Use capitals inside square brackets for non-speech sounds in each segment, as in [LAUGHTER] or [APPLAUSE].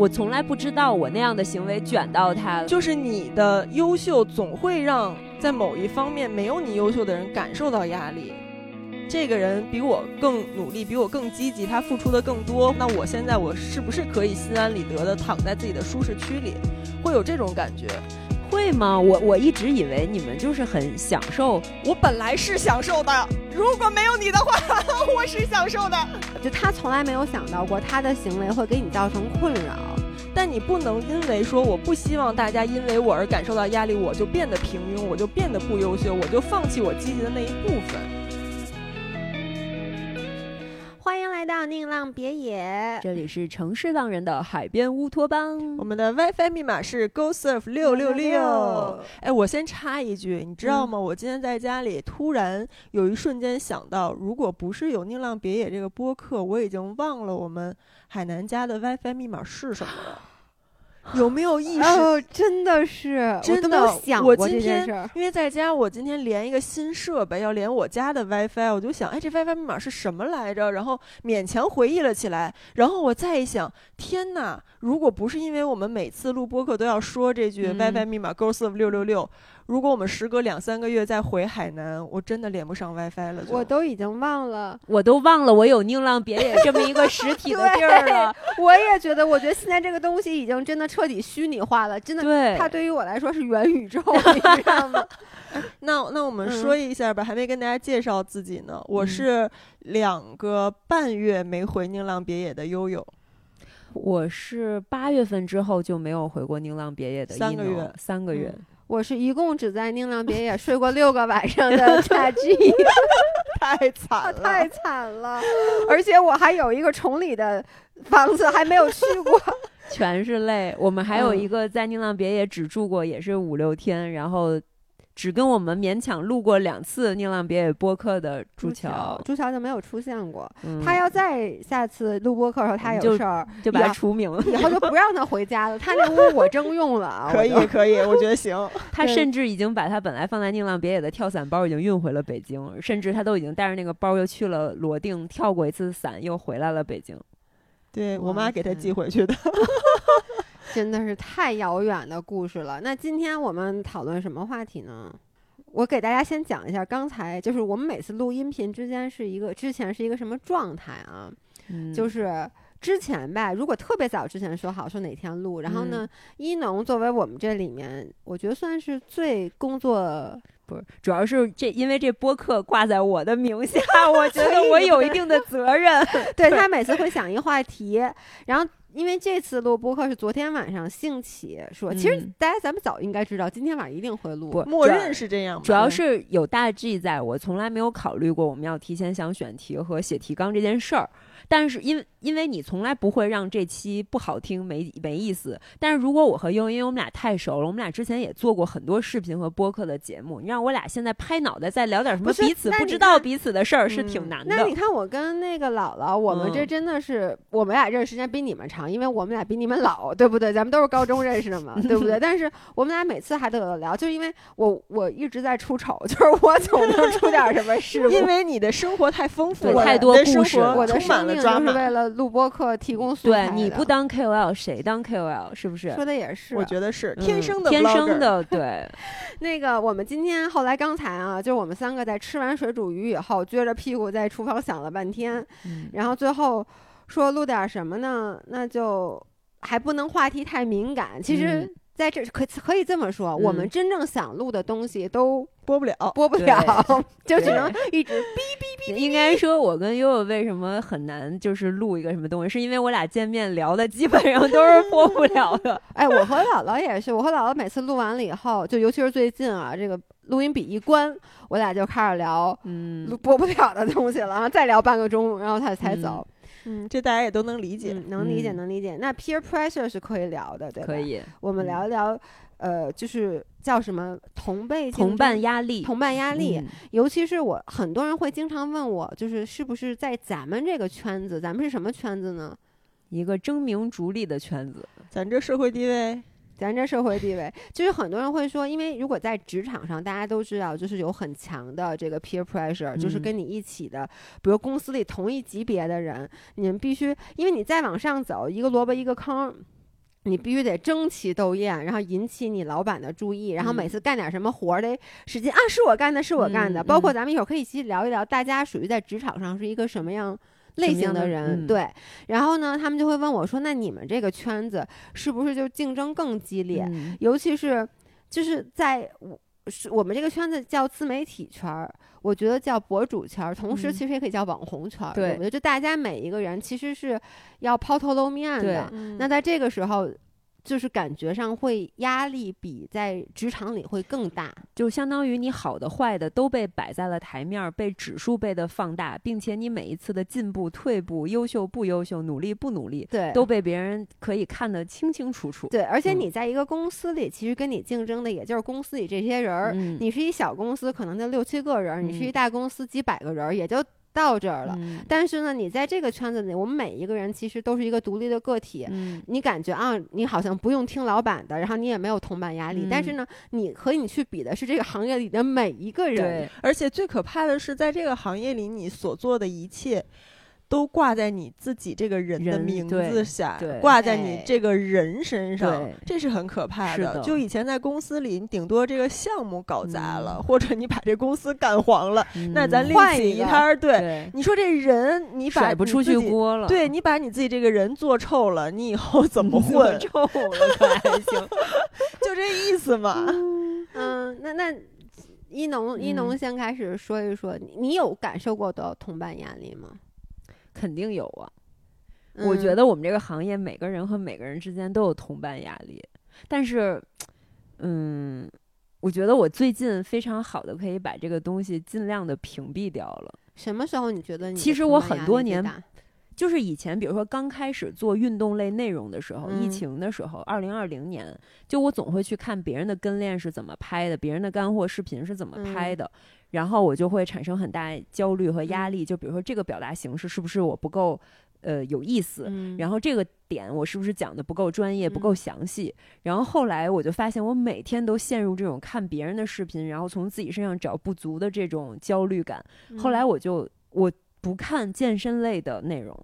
我从来不知道我那样的行为卷到他，就是你的优秀总会让在某一方面没有你优秀的人感受到压力。这个人比我更努力，比我更积极，他付出的更多。那我现在我是不是可以心安理得的躺在自己的舒适区里？会有这种感觉？会吗？我我一直以为你们就是很享受。我本来是享受的，如果没有你的话，[LAUGHS] 我是享受的。就他从来没有想到过他的行为会给你造成困扰，但你不能因为说我不希望大家因为我而感受到压力，我就变得平庸，我就变得不优秀，我就放弃我积极的那一部分。欢迎来到宁浪别野，这里是城市浪人的海边乌托邦。我们的 WiFi 密码是 GoSurf 六六六。哎，我先插一句，你知道吗？我今天在家里突然有一瞬间想到，如果不是有宁浪别野这个播客，我已经忘了我们海南家的 WiFi 密码是什么了。有没有意识？哦，真的是，真的想过这件事。因为在家，我今天连一个新设备，要连我家的 WiFi，我就想，哎，这 WiFi 密码是什么来着？然后勉强回忆了起来。然后我再一想，天哪！如果不是因为我们每次录播客都要说这句 WiFi 密码 Go Serve 六六六。如果我们时隔两三个月再回海南，我真的连不上 WiFi 了。我都已经忘了，我都忘了我有宁浪别野这么一个实体的 [LAUGHS] 地儿了。我也觉得，我觉得现在这个东西已经真的彻底虚拟化了，真的。对，它对于我来说是元宇宙，[LAUGHS] 你知道吗？[LAUGHS] 那那我们说一下吧，还没跟大家介绍自己呢。我是两个半月没回宁浪别野的悠悠，我是八月份之后就没有回过宁浪别野的三个月，三个月。我是一共只在宁浪别野睡过六个晚上的 [LAUGHS] 大 G，，太惨了，太惨了，而且我还有一个崇礼的房子还没有去过，[LAUGHS] 全是泪。我们还有一个在宁浪别野只住过，也是五六天，然后。只跟我们勉强录过两次《宁浪别野》播客的朱桥，朱桥就没有出现过。他要再下次录播客的时候，他有事儿，就把他除名了，[LAUGHS] 以后就不让他回家了。他那屋我征用了，[LAUGHS] 可以可以，我觉得行。[LAUGHS] 他甚至已经把他本来放在《宁浪别野》的跳伞包已经运回了北京，甚至他都已经带着那个包又去了罗定跳过一次伞，又回来了北京。对我妈给他寄回去的。真的是太遥远的故事了。那今天我们讨论什么话题呢？我给大家先讲一下，刚才就是我们每次录音频之间是一个之前是一个什么状态啊？就是之前吧，如果特别早之前说好说哪天录，然后呢，一农作为我们这里面，我觉得算是最工作不是，主要是这因为这播客挂在我的名下，[LAUGHS] 我觉得我有一定的责任。[LAUGHS] 对他每次会想一话题，然后。因为这次录播客是昨天晚上兴起说，其实大家咱们早应该知道，今天晚上一定会录。默认是这样，主要是有大 G 在，我从来没有考虑过我们要提前想选题和写提纲这件事儿。但是因为因为你从来不会让这期不好听没没意思。但是如果我和悠悠，因为我们俩太熟了，我们俩之前也做过很多视频和播客的节目，你让我俩现在拍脑袋再聊点什么彼此不知道彼此的事儿是挺难的。那你看我跟那个姥姥，我们这真的是我们俩认识时间比你们长，因为我们俩比你们老，对不对？咱们都是高中认识的嘛，对不对？[LAUGHS] 但是我们俩每次还都有聊，就因为我我一直在出丑，就是我总能出点什么事因为你的生活太丰富了，太多故事，我的生命就是为了。录播课提供素材，对你不当 KOL 谁当 KOL 是不是？说的也是，我觉得是天生的，天生的。对，[LAUGHS] 那个我们今天后来刚才啊，就是我们三个在吃完水煮鱼以后，撅着屁股在厨房想了半天，然后最后说录点什么呢？那就还不能话题太敏感。其实。在这可可以这么说，我们真正想录的东西都播不了，播不了，[LAUGHS] 就只能一直哔哔哔。应该说，我跟悠悠为什么很难就是录一个什么东西，是因为我俩见面聊的基本上都是播不了的。[LAUGHS] 哎，我和姥姥也是，我和姥姥每次录完了以后，就尤其是最近啊，这个录音笔一关，我俩就开始聊嗯播不了的东西了，然后再聊半个钟，然后他才走。嗯，这大家也都能理解，能理解，能理解。那 peer pressure 是可以聊的，对吧？可以。我们聊一聊，呃，就是叫什么同辈同伴压力，同伴压力。尤其是我，很多人会经常问我，就是是不是在咱们这个圈子，咱们是什么圈子呢？一个争名逐利的圈子，咱这社会地位。咱这社会地位，就是很多人会说，因为如果在职场上，大家都知道，就是有很强的这个 peer pressure，就是跟你一起的，比如公司里同一级别的人，你们必须，因为你再往上走，一个萝卜一个坑，你必须得争奇斗艳，然后引起你老板的注意，然后每嗯次干点什么活儿得使劲啊，是我干的，是我干的。嗯包括嗯咱们一会儿可以一起聊一聊，大家属于在职场上是一个什么样。类型的人，嗯对，然后呢，他们就会问我说：“那你们这个圈子是不是就竞争更激烈？嗯尤其是就是在我是我们这个圈子叫自媒体圈儿，我觉得叫博主圈儿，同时嗯其实也可以叫网红圈儿。对我觉得就大家每一个人其实是要抛头露面的。嗯那在这个时候，就是感觉上会压力比在职场里会更大。就相当于你好的坏的都被摆在了台面儿，被指数倍的放大，并且你每一次的进步、退步、优秀不优秀、努力不努力，对，都被别人可以看得清清楚楚。对，而且嗯你在一个公司里，其实跟你竞争的也就是公司里这些人儿。嗯，你是一小公司，可能就六七个人儿；你是一嗯大公司，几百个人儿，也就到这儿了。嗯但是呢，你在这个圈子里，我们每一个人其实都是一个独立的个体。嗯你感觉啊，你好像不用听老板的，然后你也没有同伴压力。但是嗯呢，你和你去比的是这个行业里的每一个人。对，而且最可怕的是，在这个行业里，你所做的一切。都挂在你自己这个人的名字下，挂在你哎这个人身上对，这是很可怕是的就以前在公司里，你顶多这个项目搞砸了，嗯或者你把这公司干黄了，那咱嗯另起换一摊儿。对，对你说这人，你把甩不出去锅了，对你把你自己这个人做臭了，你以后怎么 [LAUGHS] 做混？臭了还行。就这意思嘛。[LAUGHS] 嗯，那那一农一农嗯先开始说一说，你你有感受过的同伴压力吗？肯定有啊。我觉得，我们这个行业每个人和每个人之间都有同伴压力，但是，嗯，我觉得我最近非常好的可以把这个东西尽量的屏蔽掉了。什么时候你觉得你其实我很多年就是以前，比如说刚开始做运动类内容的时候，疫嗯情的时候，二零二零年，就我总会去看别人的跟练是怎么拍的，别人的干货视频是怎么拍嗯的，然后我就会产生很大焦虑和压嗯力。就比如说这个表达形式是不是我不够呃有意思，嗯，然后这个点我是不是讲的不够专业、不够嗯详细？然后后来我就发现，我每天都陷入这种看别人的视频，然后从自己身上找不足的这种焦虑感。后来嗯我就我不看健身类的内容，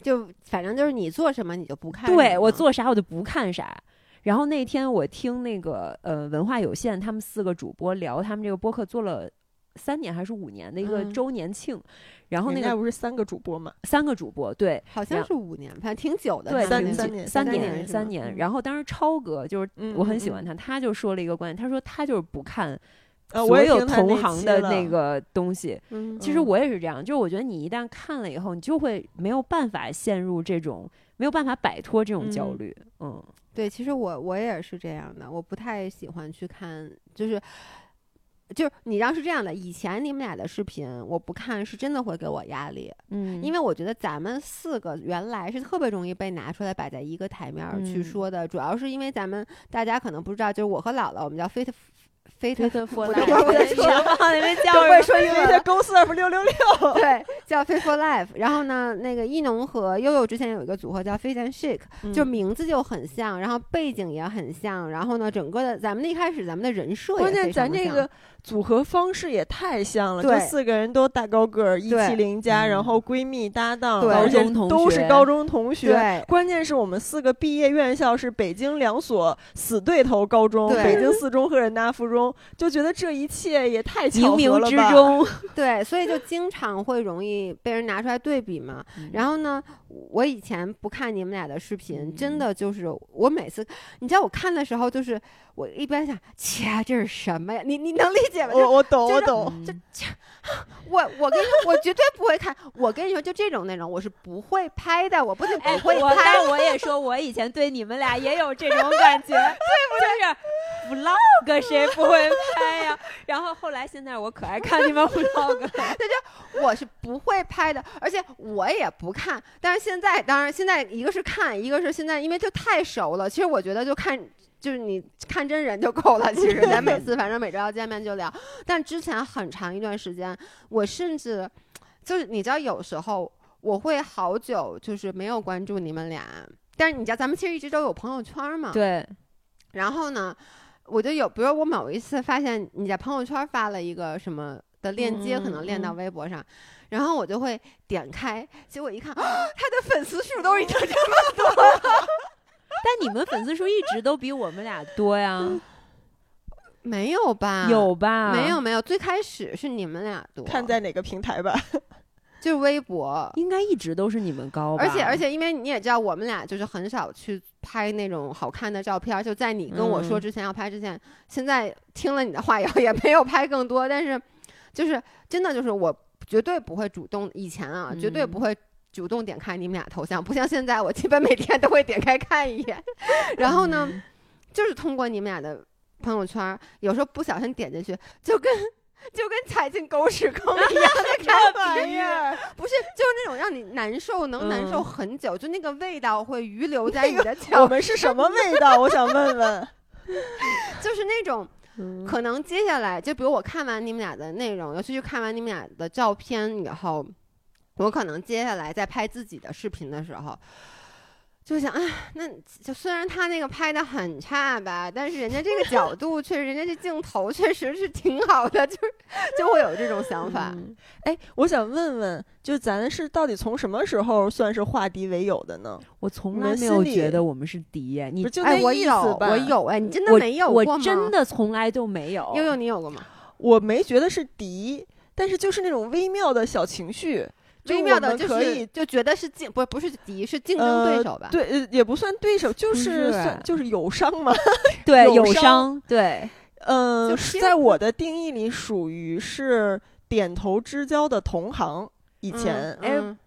就反正就是你做什么你就不看，对我做啥我就不看啥。然后那天我听那个呃文化有限他们四个主播聊他们这个播客做了三年还是五年的一个嗯周年庆，然后那家个不是三个主播嘛？三个主播对好像是五年，反正挺久的，对，三年三年三三年三年。嗯然后当时超哥就是嗯我很喜欢他，他就说了一个观点，他说他就是不看呃，我也有同行的那个东西。嗯，其实嗯我也是这样，就是我觉得你一旦看了以后，你就会没有办法陷入这种，没有办法摆脱这种焦嗯虑。嗯对，其实我我也是这样的，我不太喜欢去看，就是就是你要是这样的，以前你们俩的视频我不看，是真的会给我压力，嗯，因为我觉得咱们四个原来是特别容易被拿出来摆在一个台面儿去嗯说的，主要是因为咱们大家可能不知道，就是我和姥姥，我们叫 fit fit Fit for 我 Life 都不会说然后那边叫都不会说英。为他公司 F 六六六，[LAUGHS] 对，叫 Fit for Life。然后呢，那个一农和悠悠之前有一个组合叫 Fit and Shake，、就嗯名字就很像，然后背景也很像，然后呢，整个的咱们一开始咱们的人设也关键咱这个组合方式也太像了，就四个人都大高个儿，一对。七零加，嗯。然后闺蜜搭档，而且高中同学。都是高中同学。对。关键是我们四个毕业院校是北京两所死对头高中，北京四中和人大附中，就觉得这一切也太巧冥冥之合了吧。中，[LAUGHS] 对，所以就经常会容易被人拿出来对比嘛。然后呢，我以前不看你们俩的视频，真嗯的就是我每次，你知道我看的时候，就是我一边想，切，这是什么呀？你你能理解吗？就我我懂，我懂。嗯我我跟你说，我绝对不会看。我跟你说，就这种内容，我是不会拍的。我不仅哎，不会我拍，但我也说，我以前对你们俩也有这种感觉，[LAUGHS] 对不对？就是 vlog 谁不会拍呀？然后后来现在我可爱看你们 vlog 了。[LAUGHS] 我是不会拍的，而且我也不看。但是现在，当然现在一个是看，一个是现在因为就太熟了。其实我觉得就看。就是你看真人就够了，其实 [LAUGHS] 咱每次反正每周要见面就聊。但之前很长一段时间，我甚至就是你知道，有时候我会好久就是没有关注你们俩，但是你知道咱们其实一直都有朋友圈嘛，对，然后呢，我就有，比如我某一次发现你在朋友圈发了一个什么的链接，可能链到微博上，然后我就会点开，结果一看，啊 [GASPS] 他的粉丝数都已经这么多了。[LAUGHS] 但你们粉丝数一直都比我们俩多呀，[LAUGHS] 没有吧？有吧？没有没有，最开始是你们俩多，看在哪个平台吧。[LAUGHS] 就是微博，应该一直都是你们高吧。而且而且，因为你也知道，我们俩就是很少去拍那种好看的照片。就在你跟我说嗯之前要拍之前，现在听了你的话以后，也没有拍更多。但是，就是真的就是我绝对不会主动，以前啊，绝对嗯不会主动点开你们俩头像，不像现在，我基本每天都会点开看一眼。然后呢，嗯就是通过你们俩的朋友圈，有时候不小心点进去，就跟就跟踩进狗屎坑一样的 [LAUGHS] 感觉，不是，就是那种让你难受，能难受嗯很久，就那个味道会余留在你的我，们是什么味道？我想问问。[LAUGHS] 就是那种可能接下来，就比如我看完你们俩的内容，尤其是看完你们俩的照片以后，我可能接下来在拍自己的视频的时候。就想，啊，那就虽然他那个拍的很差吧，但是人家这个角度确实，人家这镜头确实是挺好的，就是就会有这种想法。嗯哎，我想问问，就咱是到底从什么时候算是化敌为友的呢？我从来没有觉得我们是敌耶。你就那我有意思，吧？我，有，哎，你真的没有过吗？我真的从来就没有。悠悠，你有过吗？我没觉得是敌，但是就是那种微妙的小情绪，就微妙的就是可以就觉得是竞，不不是敌，是竞争对手吧？对，呃，也不算对手，就不是是算就是友商嘛。[LAUGHS] 对友商，对，嗯、就是在我的定义里，属于是点头之交的同行。以前，哎嗯嗯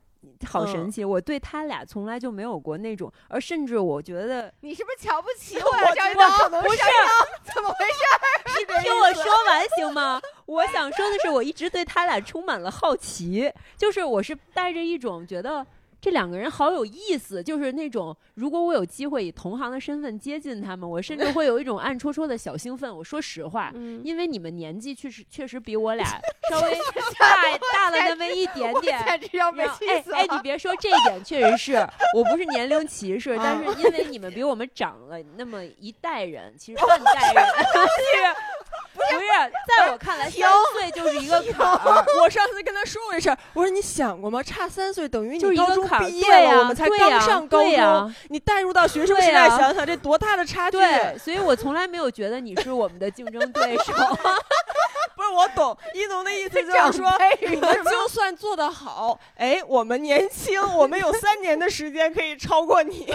好神奇。我对他俩从来就没有过那种，而甚至我觉得，你是不是瞧不起我我呀？张一觉得东可能是 [LAUGHS] 怎么回事？是听我说完行吗？我想说的是，我一直对他俩充满了好奇，就是我是带着一种觉得。这两个人好有意思，就是那种如果我有机会以同行的身份接近他们，我甚至会有一种暗戳戳的小兴奋。我说实话，嗯，因为你们年纪确实确实比我俩稍微 [LAUGHS] 大大了那么一点点！哎哎，你别说这一点，确实是我不是年龄歧视，[LAUGHS] 但是因为你们比我们长了那么一代人，其实半代人，[LAUGHS] 是不是？在我看来，三岁就是一个坎儿。[LAUGHS] [LAUGHS] 我上次跟他说过这事儿，我说你想过吗？差三岁等于你高中毕业了，我们才刚上高中。你带入到学生时代，想想这多大的差距！对，所以我从来没有觉得你是我们的竞争对手。[LAUGHS] 不是我懂，一农的意思就长是说，你们就算做得好，哎，我们年轻，我们有三年的时间可以超过你。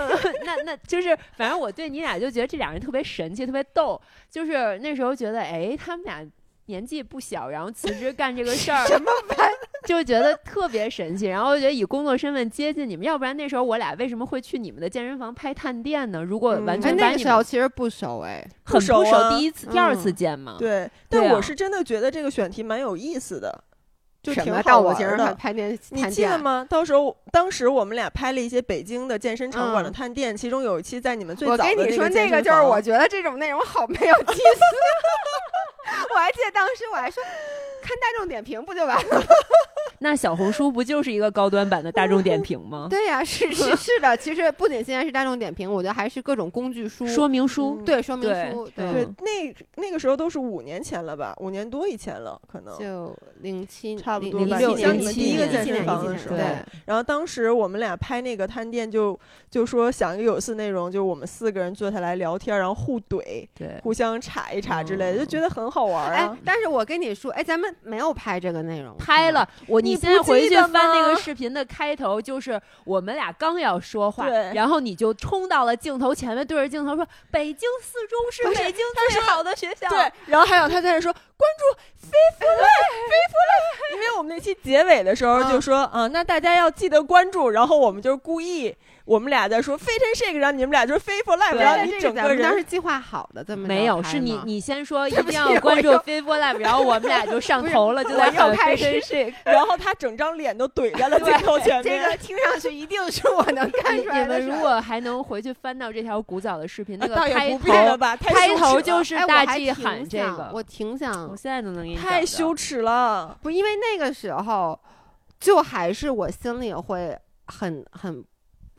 那那就是，反正我对你俩就觉得这俩人特别神奇，特别逗。就是那时候觉得，哎，他们俩年纪不小，然后辞职干这个事儿，什么玩意就觉得特别神奇。然后我觉得以工作身份接近你们，要不然那时候我俩为什么会去你们的健身房拍探店呢？如果完全把你那个时候其实不熟哎，很不熟，熟啊第一次、第二次嗯见嘛，对，但我是真的觉得这个选题蛮有意思的，就挺好玩的。拍电你？记得吗？到时候当时我们俩拍了一些北京的健身场馆的嗯探店，其中有一期在你们最早的跟你说，那个就是我觉得这种内容好没有 [LAUGHS] 意思。[LAUGHS] 我还记得当时我还说，看大众点评不就完了？[LAUGHS] 那小红书不就是一个高端版的大众点评吗？对呀、是是是的。其实不仅现在是大众点评，我觉得还是各种工具书、说明书，嗯对说明对书，嗯对，那那个时候都是五年前了吧，五年多以前了，可能。就零七差不多零吧六年像你们第一个健身房的时候对，然后当时我们俩拍那个探店就，就说想一个有意思内容，就我们四个人坐下来聊天，然后互怼，对，互相插一插之类的，嗯就觉得很好玩哎啊。，但是我跟你说，哎，咱们没有拍这个内容，拍了。我你现在回去翻那个视频的开头，就是我们俩刚要说话，对然后你就冲到了镜头前面，对着镜头说：“北京四中是北京最好的学校。”对，然后还有他在那说关注 Faithful Life，Faithful Life，因为我们那期结尾的时候就说啊、那大家要记得关注，然后我们就故意我们俩在说 Fit and Shake，然后你们俩就是 Faithful Life，对然后你这个整个人咱们当时计划好的，这么没有，是你你先说一定要关注 Fit for Life，然后我们俩就上 [LAUGHS] 头了，就在喊又开 Fit 始 and Shake。然后他整张脸都怼在了镜头前面。这个听上去一定是我能看你出来的。你们如果还能回去翻到这条古早的视频，那个倒开头吧，开羞耻了头就是大 G 喊这个，我挺想我现在都能给你太羞耻了。不，因为那个时候就还是我心里会很很。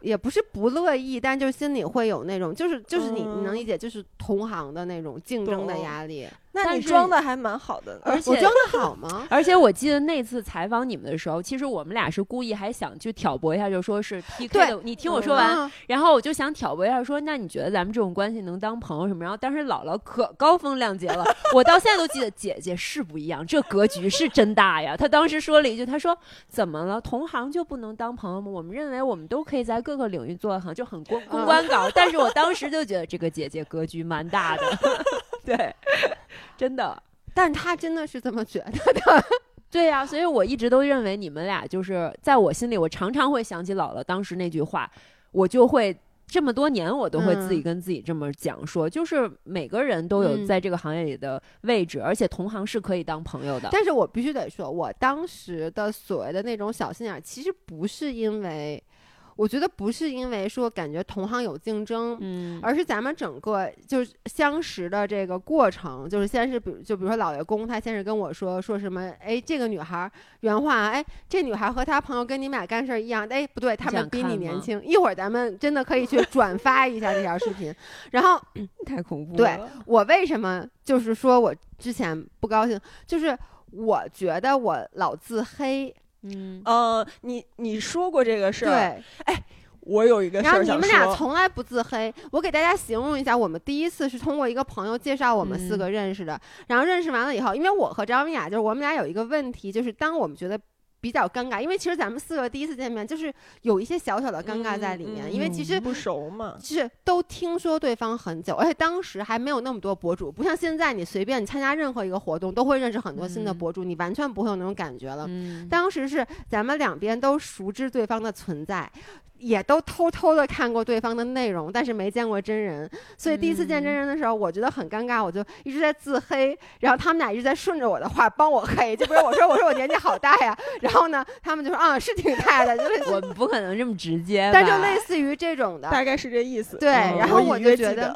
也不是不乐意，但就是心里会有那种，就是就是你你能嗯理解，就是同行的那种竞争的压力。那你装的还蛮好的呢。而 [LAUGHS] 且我装的好吗？[LAUGHS] 而且我记得那次采访你们的时候，其实我们俩是故意还想去挑拨一下，就说是 PK 的。你听我说完，啊然后我就想挑拨一下说，那你觉得咱们这种关系能当朋友什么？然后当时姥姥可高风亮节了，我到现在都记得，[LAUGHS] 姐姐是不一样，这格局是真大呀。她当时说了一句，她说怎么了？同行就不能当朋友吗？我们认为我们都可以在各个领域做很，就很公公关稿。但是我当时就觉得这个姐姐格局蛮大的，对，真的。但他真的是这么觉得的。[LAUGHS] 对呀、所以我一直都认为你们俩就是在我心里，我常常会想起姥姥当时那句话，我就会这么多年我都会自己嗯跟自己这么讲说，就是每个人都有嗯在这个行业里的位置，而且同行是可以当朋友的。但是我必须得说，我当时的所谓的那种小心眼儿，其实不是因为，我觉得不是因为说感觉同行有竞争，嗯，而是咱们整个就是相识的这个过程，就是先是比如就比如说老爷公，他先是跟我说说什么，哎，这个女孩儿原话啊，哎，这女孩儿和她朋友跟你们俩干事儿一样，哎，不对，他们比你年轻。一会儿咱们真的可以去 [LAUGHS] 转发一下这条视频。然后 [CLEARS THROAT] 太恐怖对。我为什么就是说我之前不高兴，就是我觉得我老自黑，嗯，呃，你你说过这个事儿，对，我有一个事然后你们俩。从来不自黑。我给大家形容一下，我们第一次是通过一个朋友介绍我们四嗯个认识的。然后认识完了以后，因为我和张文雅就是我们俩有一个问题，就是当我们觉得比较尴尬，因为其实咱们四个第一次见面就是有一些小小的尴尬在里面，嗯因为其实。不熟嘛，是都听说对方很久，而且当时还没有那么多博主，不像现在，你随便你参加任何一个活动都会认识很多新的嗯博主，你完全不会有那种感觉了。嗯，当时是咱们两边都熟知对方的存在，也都偷偷的看过对方的内容，但是没见过真人，所以第一次见真人的时候，我觉得很尴尬，我就一直在自黑，然后他们俩一直在顺着我的话帮我黑，就比如我说我说我年纪好大呀，然后呢，他们就说啊是挺大的，就类似，我们不可能这么直接，但就类似于这种的，大概是这意思。对，嗯然后 [LAUGHS] 我就觉得。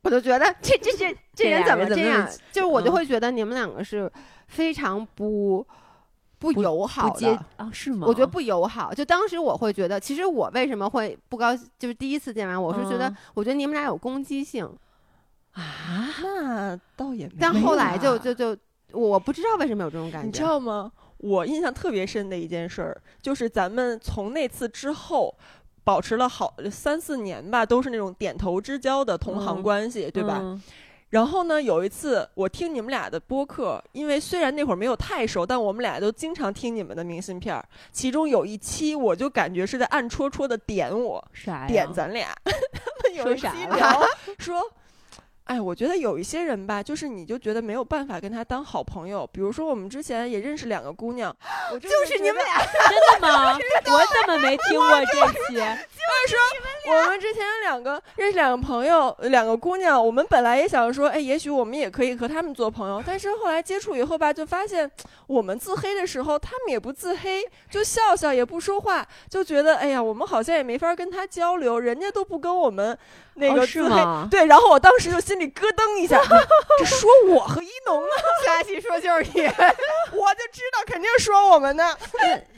我就觉得这这这这人怎么这样？就是我就嗯会觉得你们两个是非常不不不友好的，不接啊？是吗？我觉得不友好。就当时我会觉得，其实我为什么会不高兴，就是第一次见完，我是觉得嗯，我觉得你们俩有攻击性，啊，那倒也没有啊。但后来就就就我不知道为什么有这种感觉，你知道吗？我印象特别深的一件事儿，就是咱们从那次之后。保持了好三四年吧，都是那种点头之交的同行嗯关系，对吧？嗯然后呢，有一次我听你们俩的播客，因为虽然那会儿没有太熟，但我们俩都经常听你们的明信片儿。其中有一期，我就感觉是在暗戳戳的点我？点咱俩。[LAUGHS] 他们有说一期啥了聊 [LAUGHS] 说，哎，我觉得有一些人吧，就是你就觉得没有办法跟他当好朋友。比如说，我们之前也认识两个姑娘，我就就是你们俩，[LAUGHS] 真的吗？我怎么没听过这期？我们之前有两个认识两个朋友，呃两个姑娘，我们本来也想说，哎，也许我们也可以和他们做朋友，但是后来接触以后吧，就发现我们自黑的时候，他们也不自黑，就笑笑也不说话，就觉得哎呀，我们好像也没法跟他交流，人家都不跟我们那个自黑。吗对，然后我当时就心里咯噔一下，[LAUGHS] 这说我和一农啊，[LAUGHS] 下期说就是你，[LAUGHS] 我就知道肯定说我们呢，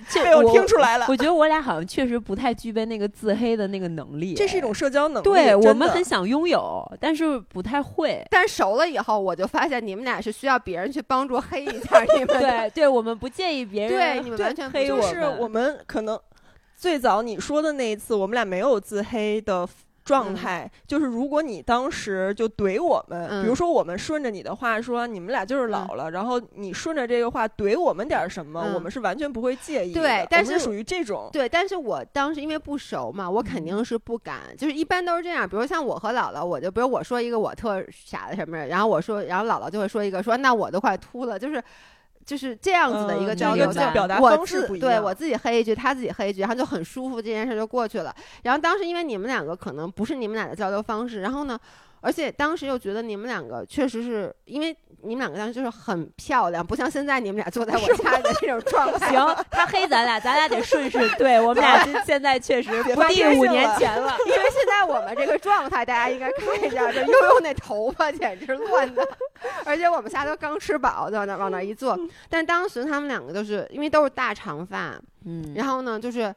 这被我听出来了。我觉得我俩好像确实不太具备那个自黑的那个能力，这是一种社交能力，对我们很想拥有，但是不太会。但熟了以后，我就发现你们俩是需要别人去帮助黑一下你们，对对，我们不介意别人对，你们完全黑我们是我们可能最早你说的那一次，我们俩没有自黑的状嗯态，就是如果你当时就怼我们，嗯比如说我们顺着你的话说你们俩就是老了，然后你顺着这个话怼我们点儿什么，嗯我们是完全不会介意的。对但是是属于这种。对，但是我当时因为不熟嘛，我嗯肯定是不敢，就是一般都是这样。比如像我和姥姥，我就比如我说一个我特傻的什么，然后我说，然后姥姥就会说一个说那我都快秃了，就是就是这样子的一个嗯交流，这个就表达我方式不一样自对我自己黑一句，他自己黑一句，然后就很舒服，这件事就过去了。然后当时因为你们两个可能不是你们俩的交流方式，然后呢。而且当时又觉得你们两个确实是因为你们两个当时就是很漂亮，不像现在你们俩坐在我家的这种状态。行，他黑咱俩，咱俩得顺势。对我们俩现现在确实 [LAUGHS] 不发第五年前了。因为现在我们这个状态，大家应该看一下，这悠悠那头发简直乱的，而且我们仨都刚吃饱，就往那往那一坐。但当时他们两个都是因为都是大长发，嗯然后呢，就是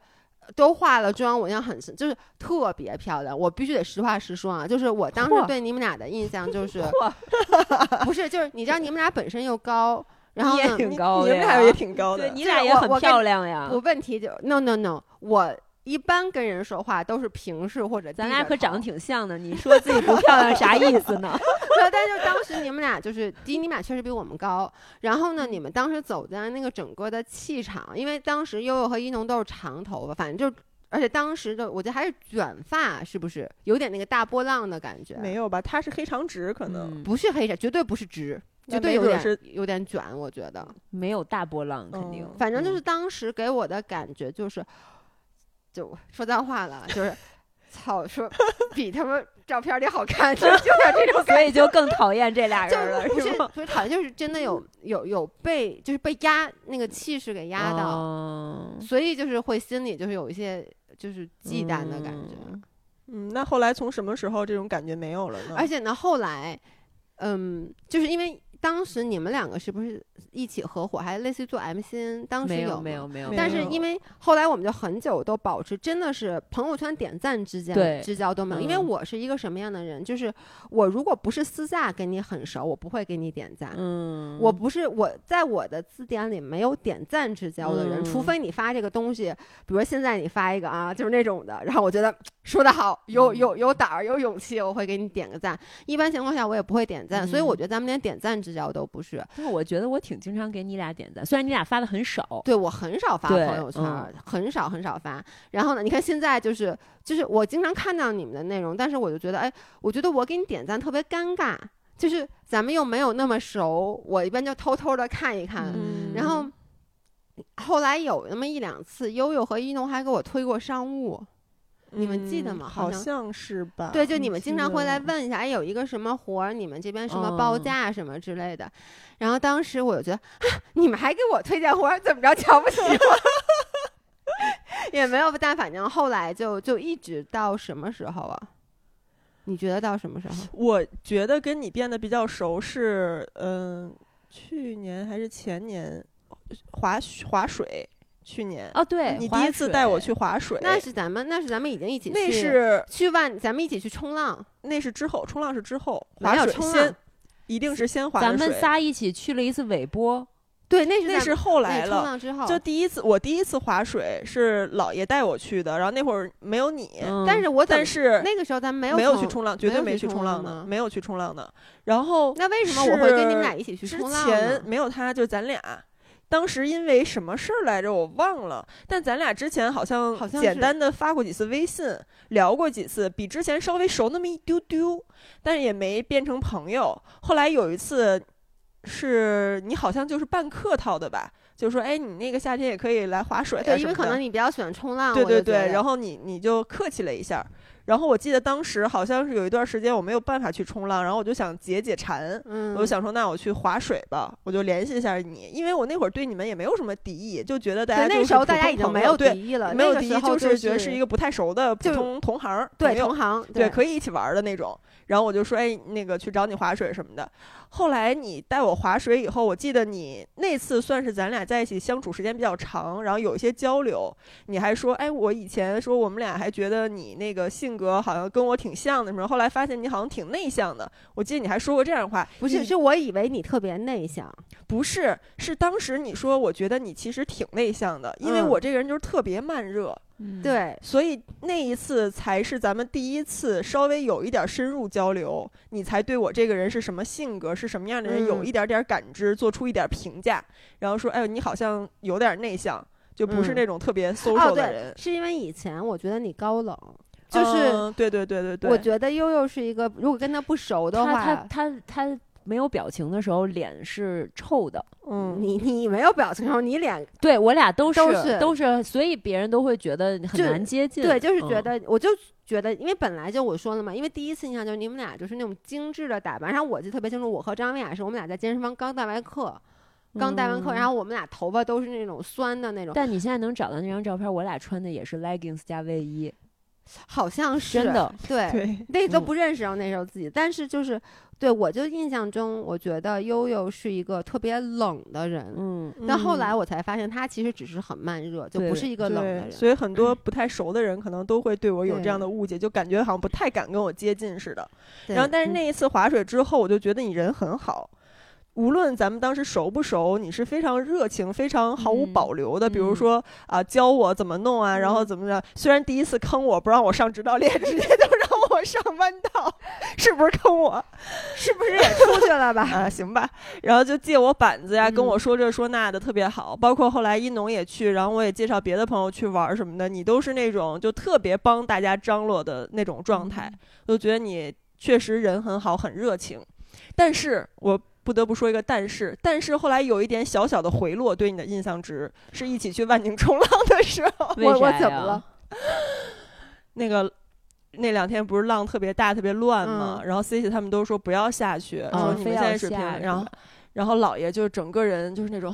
都化了妆，我印象很深，就是特别漂亮。我必须得实话实说啊，就是我当时对你们俩的印象就是，[LAUGHS] [LAUGHS] 不是，就是你知道你们俩本身又高，然后你也呢，挺高的呀你们俩也挺高的对，你俩也很我我跟漂亮呀我。问题就 no no no，我一般跟人说话都是平视或者咱俩可长得挺像的，你说自己不漂亮啥意思呢？[LAUGHS] 对，但是就当时你们俩就是，第一，你们俩确实比我们高。然后呢，你们当时走在那个整个的气场，因为当时悠悠和一农都是长头发，反正就，而且当时的我觉得还是卷发，是不是有点那个大波浪的感觉？没有吧？他是黑长直，可能、嗯不是黑长，绝对不是直，绝对有点是有点卷，我觉得。没有大波浪，肯定嗯。反正就是当时给我的感觉就是，就说脏话了，就是。[LAUGHS] 操，说比他们照片里好看，就就有点这种感觉。所以就更讨厌这俩人了，不是是吗？不是讨厌，就是真的有有有被就是被压那个气势给压到，哦所以就是会心里就是有一些就是忌惮的感觉。嗯嗯，那后来从什么时候这种感觉没有了呢？而且呢，后来，嗯，就是因为当时你们两个是不是一起合伙，还类似于做 MCN？当时有没有没有，但是因为后来我们就很久都保持真的是朋友圈点赞之间对之交都没有，因为嗯我是一个什么样的人，就是我如果不是私下跟你很熟，我不会给你点赞。嗯，我不是我在我的字典里没有点赞之交的人，除嗯非你发这个东西，比如现在你发一个啊，就是那种的，然后我觉得说的好，有嗯有有胆儿，有勇气，我会给你点个赞。一般情况下我也不会点赞，所以我嗯觉得咱们连点赞之交都不是。但我觉得我挺经常给你俩点赞，虽然你俩发的很少。对我很少发朋友圈，嗯很少很少发。然后呢，你看现在就是就是我经常看到你们的内容，但是我就觉得，哎，我觉得我给你点赞特别尴尬，就是咱们又没有那么熟，我一般就偷偷的看一看。嗯然后后来有那么一两次，悠悠和一农还给我推过商务。你们记得嗯吗好像是吧？对，就你们经常会来问一下，哎，有一个什么活儿，你们这边什么报嗯价什么之类的。然后当时我就觉得，啊，你们还给我推荐活儿，怎么着瞧不起我？[LAUGHS] 也没有，但反正后来就就一直到什么时候啊？你觉得到什么时候？我觉得跟你变得比较熟是，嗯、去年还是前年滑滑水，去年哦，对，你第一次带我去滑水，那是咱们，那是咱们已经一起那去是去万，咱们一起去冲浪。那是之后冲浪是之后没滑水有冲浪先，一定是先滑的咱们水仨一起去了一次尾波，对，那是那是后那冲来了。浪之后，就第一次，我第一次滑水是姥爷带我去的，然后那会儿没有你，嗯但是我但是那个时候咱们没有没有去冲浪，绝对没去冲浪的，没有去冲浪的。然后那为什么我会跟你们是俩一起去之冲浪前呢？没有他，就咱俩。当时因为什么事儿来着，我忘了。但咱俩之前好像好像简单的发过几次微信，聊过几次，比之前稍微熟那么一丢丢，但是也没变成朋友。后来有一次，是你好像就是办客套的吧，就说哎，你那个夏天也可以来划水啊对，因为可能你比较喜欢冲浪，对对对，然后你你就客气了一下，然后我记得当时好像是有一段时间我没有办法去冲浪，然后我就想解解馋，嗯，我就想说那我去划水吧，我就联系一下你，因为我那会儿对你们也没有什么敌意，就觉得大家对那时候大家已经没有敌意了，没有敌意，就是觉得是一个不太熟的普通同行对同行，对，可以一起玩的那种。然后我就说，哎，那个去找你划水什么的。后来你带我划水以后，我记得你那次算是咱俩在一起相处时间比较长，然后有一些交流。你还说，哎，我以前说我们俩还觉得你那个性格好像跟我挺像的什么，后来发现你好像挺内向的。我记得你还说过这样的话，不是，你是我以为你特别内向，不是，是当时你说，我觉得你其实挺内向的，因为嗯我这个人就是特别慢热。嗯，对，所以那一次才是咱们第一次稍微有一点深入交流，你才对我这个人是什么性格、是什么样的人嗯有一点点感知，做出一点评价，然后说，哎呦，你好像有点内向，就不是嗯那种特别哦 social 的对人，。是因为以前我觉得你高冷，就是嗯对对对对对，我觉得悠悠是一个，如果跟他不熟的话他话，他他没有表情的时候，脸是臭的。嗯，你你没有表情的时候，你脸对我俩都是都是都是，所以别人都会觉得很难接近。对，就是觉嗯得，我就觉得，因为本来就我说了嘛，因为第一次印象就是你们俩就是那种精致的打扮，然后我记得特别清楚，我和张薇雅是我们俩在健身房刚带完课，刚带完课，嗯然后我们俩头发都是那种酸的那种，但你现在能找到那张照片，我俩穿的也是 leggings 加卫衣。好像是真的，对，对，那都嗯不认识然后那时候自己，但是就是对我就印象中，我觉得悠悠是一个特别冷的人。嗯，但后来嗯我才发现，他其实只是很慢热，就不是一个冷的，人。所以很多不太熟的人可能都会对我有这样的误解，就感觉好像不太敢跟我接近似的。然后，但是嗯那一次划水之后，我就觉得你人很好。无论咱们当时熟不熟，你是非常热情、非常毫无嗯保留的。比如嗯说啊、教我怎么弄啊，然后嗯怎么着。虽然第一次坑我不让我上指导练，直接就让我上弯道，是不是坑我？是不是也出去了吧？[LAUGHS] 啊，行吧。然后就借我板子呀，跟我嗯说这说那的，特别好。包括后来一农也去，然后我也介绍别的朋友去玩什么的，你都是那种就特别帮大家张罗的那种状态。我就觉得你确实人很好，很热情。但是我不得不说一个但是，但是后来有一点小小的回落，对你的印象值是一起去万宁冲浪的时候，[LAUGHS] 我我怎么了？那个。那两天不是浪特别大、特别乱嘛，嗯然后 C C 他们都说不要下去，说你们现在水平，然后然后姥爷就是整个人就是那种，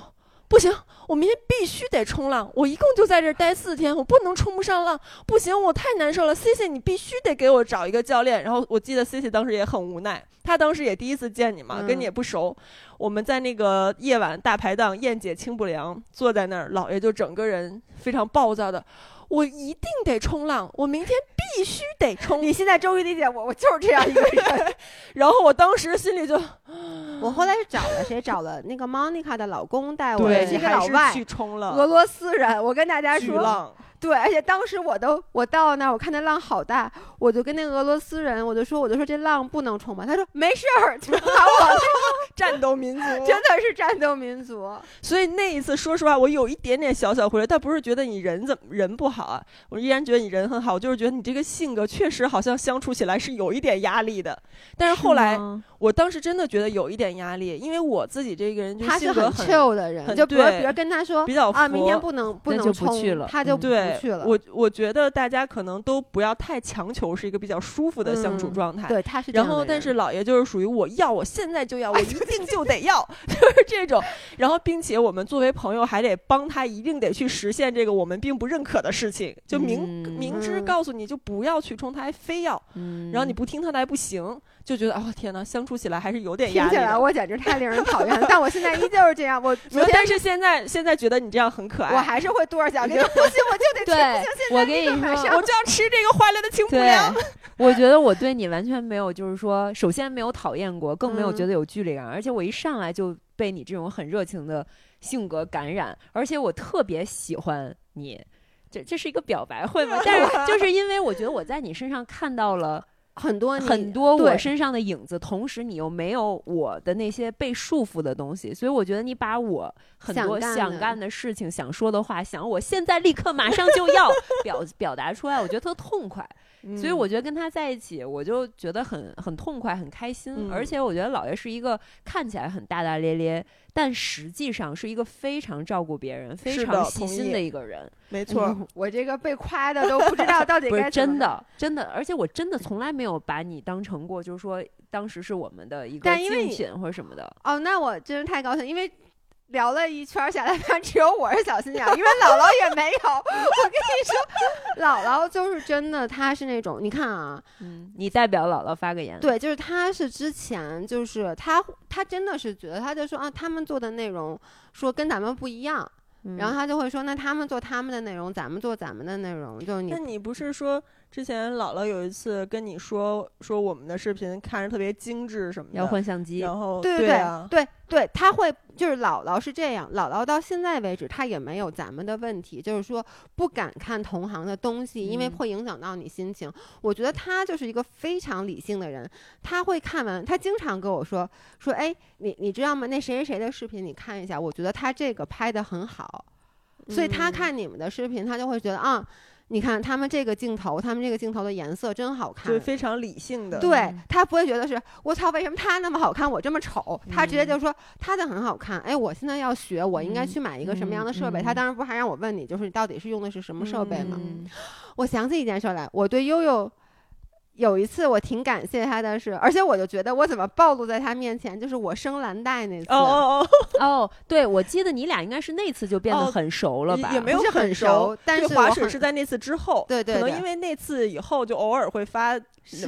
不行，我明天必须得冲浪，我一共就在这儿待四天，我不能冲不上浪，不行，我太难受了。C C，你必须得给我找一个教练。然后我记得 C C 当时也很无奈，他当时也第一次见你嘛，嗯跟你也不熟。我们在那个夜晚大排档燕姐清不凉，坐在那儿，姥爷就整个人非常暴躁的。我一定得冲浪，我明天必须得冲。你现在终于理解我，我就是这样一个人。[LAUGHS] 然后我当时心里就，我后来是找了谁？找了那个 Monica 的老公带我，对，是一个老外，去冲了俄罗斯人。我跟大家说。对，而且当时我都我到那儿，我看那浪好大，我就跟那个俄罗斯人，我就说，我就说这浪不能冲吧，他说没事儿，就把我 [LAUGHS] 战斗民族，真的是战斗民族。所以那一次，说实话，我有一点点小小回来，但不是觉得你人怎么人不好啊，我依然觉得你人很好，我就是觉得你这个性格确实好像相处起来是有一点压力的。但是后来，我当时真的觉得有一点压力，因为我自己这个人就他是很性格很 chill 的人，很就比如比如跟他说比较啊，明天不能不能冲，就不去了他就嗯不对去了。我我觉得大家可能都不要太强求，是一个比较舒服的相处嗯状态。对，他是这然后，但是姥爷就是属于我要，我现在就要，我一定就得要，[LAUGHS] 就是这种。然后，并且我们作为朋友还得帮他，一定得去实现这个我们并不认可的事情，就明、嗯明知嗯告诉你就不要去冲，他还非要，嗯，然后你不听他的还不行，就觉得哦天哪，相处起来还是有点压力听起来。我简直太令人讨厌了。但我现在依旧是这样，我但是现在现在觉得你这样很可爱，我还是会跺着脚就得 [LAUGHS] 去，对不行，我跟你说我就要吃这个坏了的清补对凉。[LAUGHS] 我觉得我对你完全没有，就是说，首先没有讨厌过，更没有嗯觉得有距离感，而且我一上来就被你这种很热情的性格感染，而且我特别喜欢你。这这是一个表白会吗？[LAUGHS] 但是就是因为我觉得我在你身上看到了很多很多我身上的影子，同时你又没有我的那些被束缚的东西，所以我觉得你把我很多想干的事情、想说的话、想我现在立刻马上就要表 [LAUGHS] 表达出来，我觉得特痛快。所以我觉得跟他在一起，我就觉得很很痛快、很开心。嗯而且我觉得姥爷是一个看起来很大大咧咧，但实际上是一个非常照顾别人、非常细心的一个人。没错，嗯我这个被夸的都不知道到底不是该真的，真的，而且我真的从来没有把你当成过，就是说当时是我们的一个竞品或者什么的。哦，那我真是太高兴，因为聊了一圈儿下来，发现只有我是小心眼儿，因为姥姥也没有。我跟你说，姥姥就是真的，她是那种，你看啊，嗯，[LAUGHS] 你代表姥姥发个言。，对，就是她是之前就是她，她真的是觉得，她就说啊，他们做的内容说跟咱们不一样，嗯然后她就会说，那他们做他们的内容，咱们做咱们的内容，就是你那你不是说之前姥姥有一次跟你说说我们的视频看着特别精致什么的，要换相机。然后对对啊，对对，他会就是姥姥是这样，姥姥到现在为止，她也没有咱们的问题，就是说不敢看同行的东西，因为嗯会影响到你心情。我觉得她就是一个非常理性的人，她会看完，她经常跟我说说，哎，你你知道吗？那谁谁谁的视频你看一下，我觉得他这个拍的很好，所以他嗯看你们的视频，他就会觉得啊。你看他们这个镜头，他们这个镜头的颜色真好看，就是非常理性的，对嗯他不会觉得是我操，为什么他那么好看，我这么丑？他直接嗯就说他的很好看，哎，我现在要学，我应该嗯去买一个什么样的设备？嗯他当时不还让我问你，就是你到底是用的是什么设备吗？嗯我想起一件事来，我对悠悠有一次我挺感谢他的是，而且我就觉得我怎么暴露在他面前，就是我生蓝带那次，哦哦哦，对，我记得你俩应该是那次就变得哦很熟了吧？也没有很熟熟，但是我很水是在那次之后，对对对可能因为那次以后就偶尔会发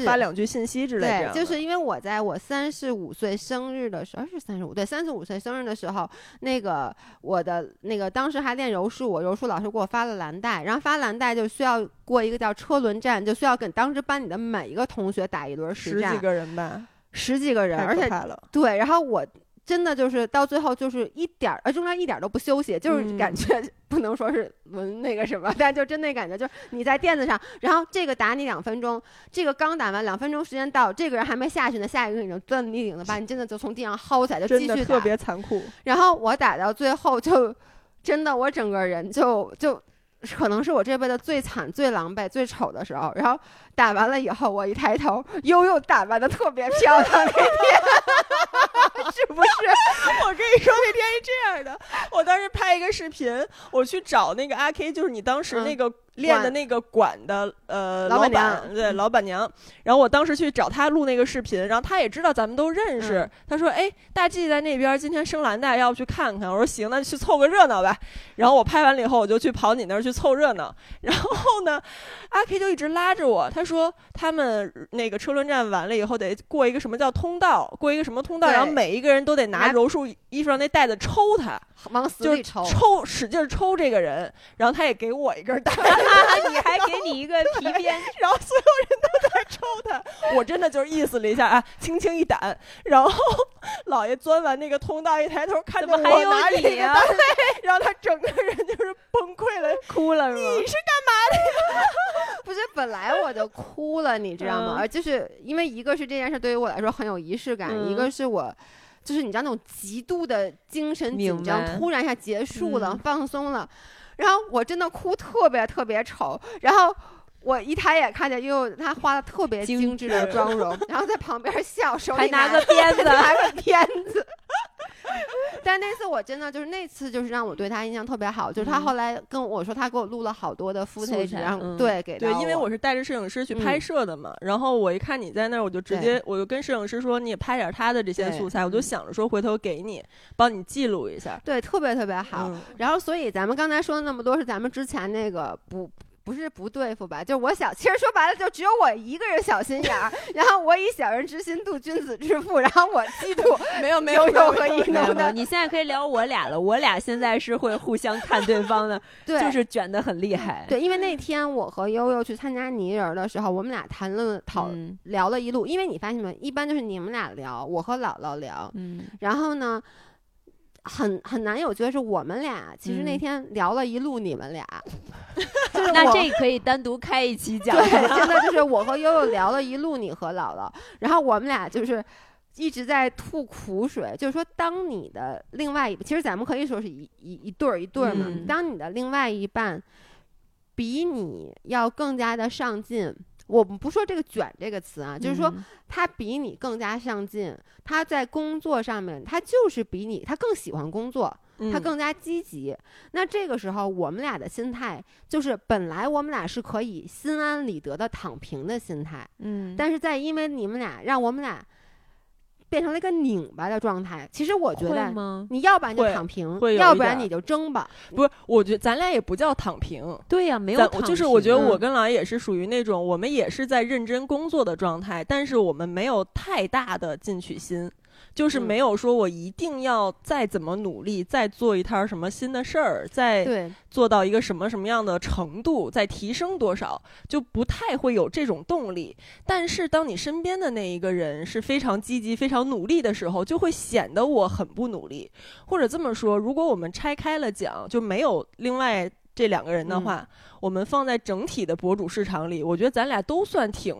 发两句信息之类的对，就是因为我在我三十五岁生日的时候，是三十五对三十五岁生日的时候，那个我的那个当时还练柔术，我柔术老师给我发了蓝带，然后发蓝带就需要过一个叫车轮战，就需要跟当时班里的每一个同学打一轮实战，十几个人吧，十几个人，而且。对，然后我。真的就是到最后就是一点儿，呃，中间一点儿都不休息，就是嗯感觉不能说是轮那个什么，但就真那感觉，就是你在垫子上，然后这个打你两分钟，这个刚打完两分钟时间到，这个人还没下去呢，下一个人已经钻你顶了，把你真的就从地上薅起来就继续打特，别残酷，然后我打到最后就真的我整个人就就。可能是我这辈子最惨、最狼狈、最丑的时候。然后打完了以后，我一抬头，悠悠打扮的特别漂亮那天，[LAUGHS] 是不是？我跟你说那天是这样的，我当时拍一个视频，我去找那个阿 K，就是你当时嗯那个练的那个馆的呃老板板，对老板娘。然后我当时去找他录那个视频，然后他也知道咱们都认识，嗯他说：“哎，大 G 在那边，今天生蓝带，要不去看看？”我说：“行，那就去凑个热闹吧。”然后我拍完了以后，我就去跑你那儿去凑热闹。然后呢，阿 K 就一直拉着我，他说他们那个车轮战完了以后得过一个什么叫通道，过一个什么通道，然后每一个人都得拿拿柔术衣服上那袋子抽他，往死就是里抽。抽使劲抽这个人，然后他也给我一根带子，你还给你一个皮鞭，然后所有人都在抽他，我真的就是意思了一下啊，轻轻一掸，然后 [LAUGHS] 老爷钻完那个通道一抬头看着我拿着这个单位，[LAUGHS] 然后他整个人就是崩溃了，[LAUGHS] 哭了是吗？你是干嘛的不是，本来我就哭了，你知道吗？嗯就是因为一个是这件事对于我来说很有仪式感，嗯一个是我。就是你知道那种极度的精神紧张，突然一下结束了，嗯。放松了，然后我真的哭特别特别丑，然后我一抬眼看见悠悠她画的特别精精致。的妆容，然后在旁边笑，手里还拿个鞭子，[LAUGHS] 拿个鞭子。[LAUGHS] 但那次我真的就是那次就是让我对他印象特别好，就是他嗯后来跟我说他给我录了好多的 footage，然后嗯对给对，因为我我是带着摄影师去嗯拍摄的嘛，然后我一看你在那儿，我就直接我就跟摄影师说，你也拍点他的这些素材，我就嗯想着说回头给你，帮你记录一下。对特别特别好。嗯然后所以咱们刚才说的那么多是咱们之前那个不。不是不对付吧？就是我小，其实说白了，就只有我一个人小心眼儿。然后我以小人之心度君子之腹，然后我嫉妒没有没悠有有没有，农的。你现在可以聊我俩了。我俩现在是会互相看对方的，[LAUGHS] 对，就是卷的很厉害。对，因为那天我和悠悠去参加泥人儿的时候，我们俩谈论讨、嗯聊了一路。因为你发现没，一般就是你们俩聊，我和姥姥聊，嗯，然后呢，很很难有觉得是我们俩。其实那嗯天聊了一路你们俩，[LAUGHS] 就是那这可以单独开一期讲。对，真的就是我和悠悠聊了一路你和姥姥，然后我们俩就是。一直在吐苦水，就是说，当你的另外一，其实咱们可以说是一一一对儿一对儿嘛。嗯当你的另外一半比你要更加的上进，我们不说这个“卷”这个词啊，就是说嗯。他比你更加上进，他在工作上面，他就是比你，他更喜欢工作，他嗯。更加积极。那这个时候，我们俩的心态就是，本来我们俩是可以心安理得的躺平的心态，嗯，但是在因为你们俩让我们俩变成了一个拧巴的状态。其实我觉得，你要不然就躺平要不然你就争吧。不是，我觉得咱俩也不叫躺平，对呀，没有就是我觉得嗯我跟老爷也是属于那种，我们也是在认真工作的状态，但是我们没有太大的进取心，就是嗯没有说我一定要再怎么努力，再做一摊儿什么新的事儿，再，做到一个什么什么样的程度，再提升多少，就不太会有这种动力。但是当你身边的那一个人是非常积极、非常努力的时候，就会显得我很不努力。或者这么说，如果我们拆开了讲，就没有另外这两个人的话，我们放在整体的博主市场里，我觉得咱俩都算挺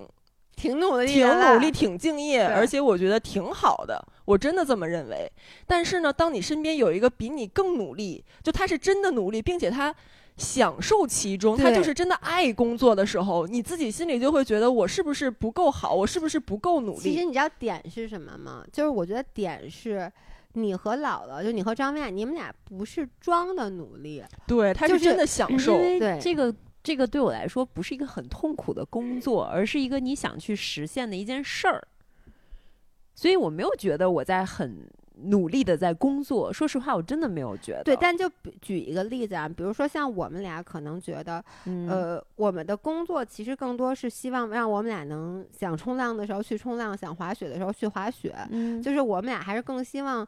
挺努力，挺努力、挺敬业，而且我觉得挺好的，我真的这么认为。但是呢，当你身边有一个比你更努力，就他是真的努力，并且他享受其中，他就是真的爱工作的时候，你自己心里就会觉得我是不是不够好，我是不是不够努力？其实你知道点是什么吗？就是我觉得点是。你和姥姥，就你和张薇娅，你们俩不是装的努力，对，他就是是真的享受因。为对这个这个对我来说不是一个很痛苦的工作，而是一个你想去实现的一件事儿。所以我没有觉得我在很努力的在工作。说实话，我真的没有觉得。对，但就比举一个例子啊，比如说像我们俩可能觉得，嗯呃，我们的工作其实更多是希望让我们俩能想冲浪的时候去冲浪，想滑雪的时候去滑雪，嗯，就是我们俩还是更希望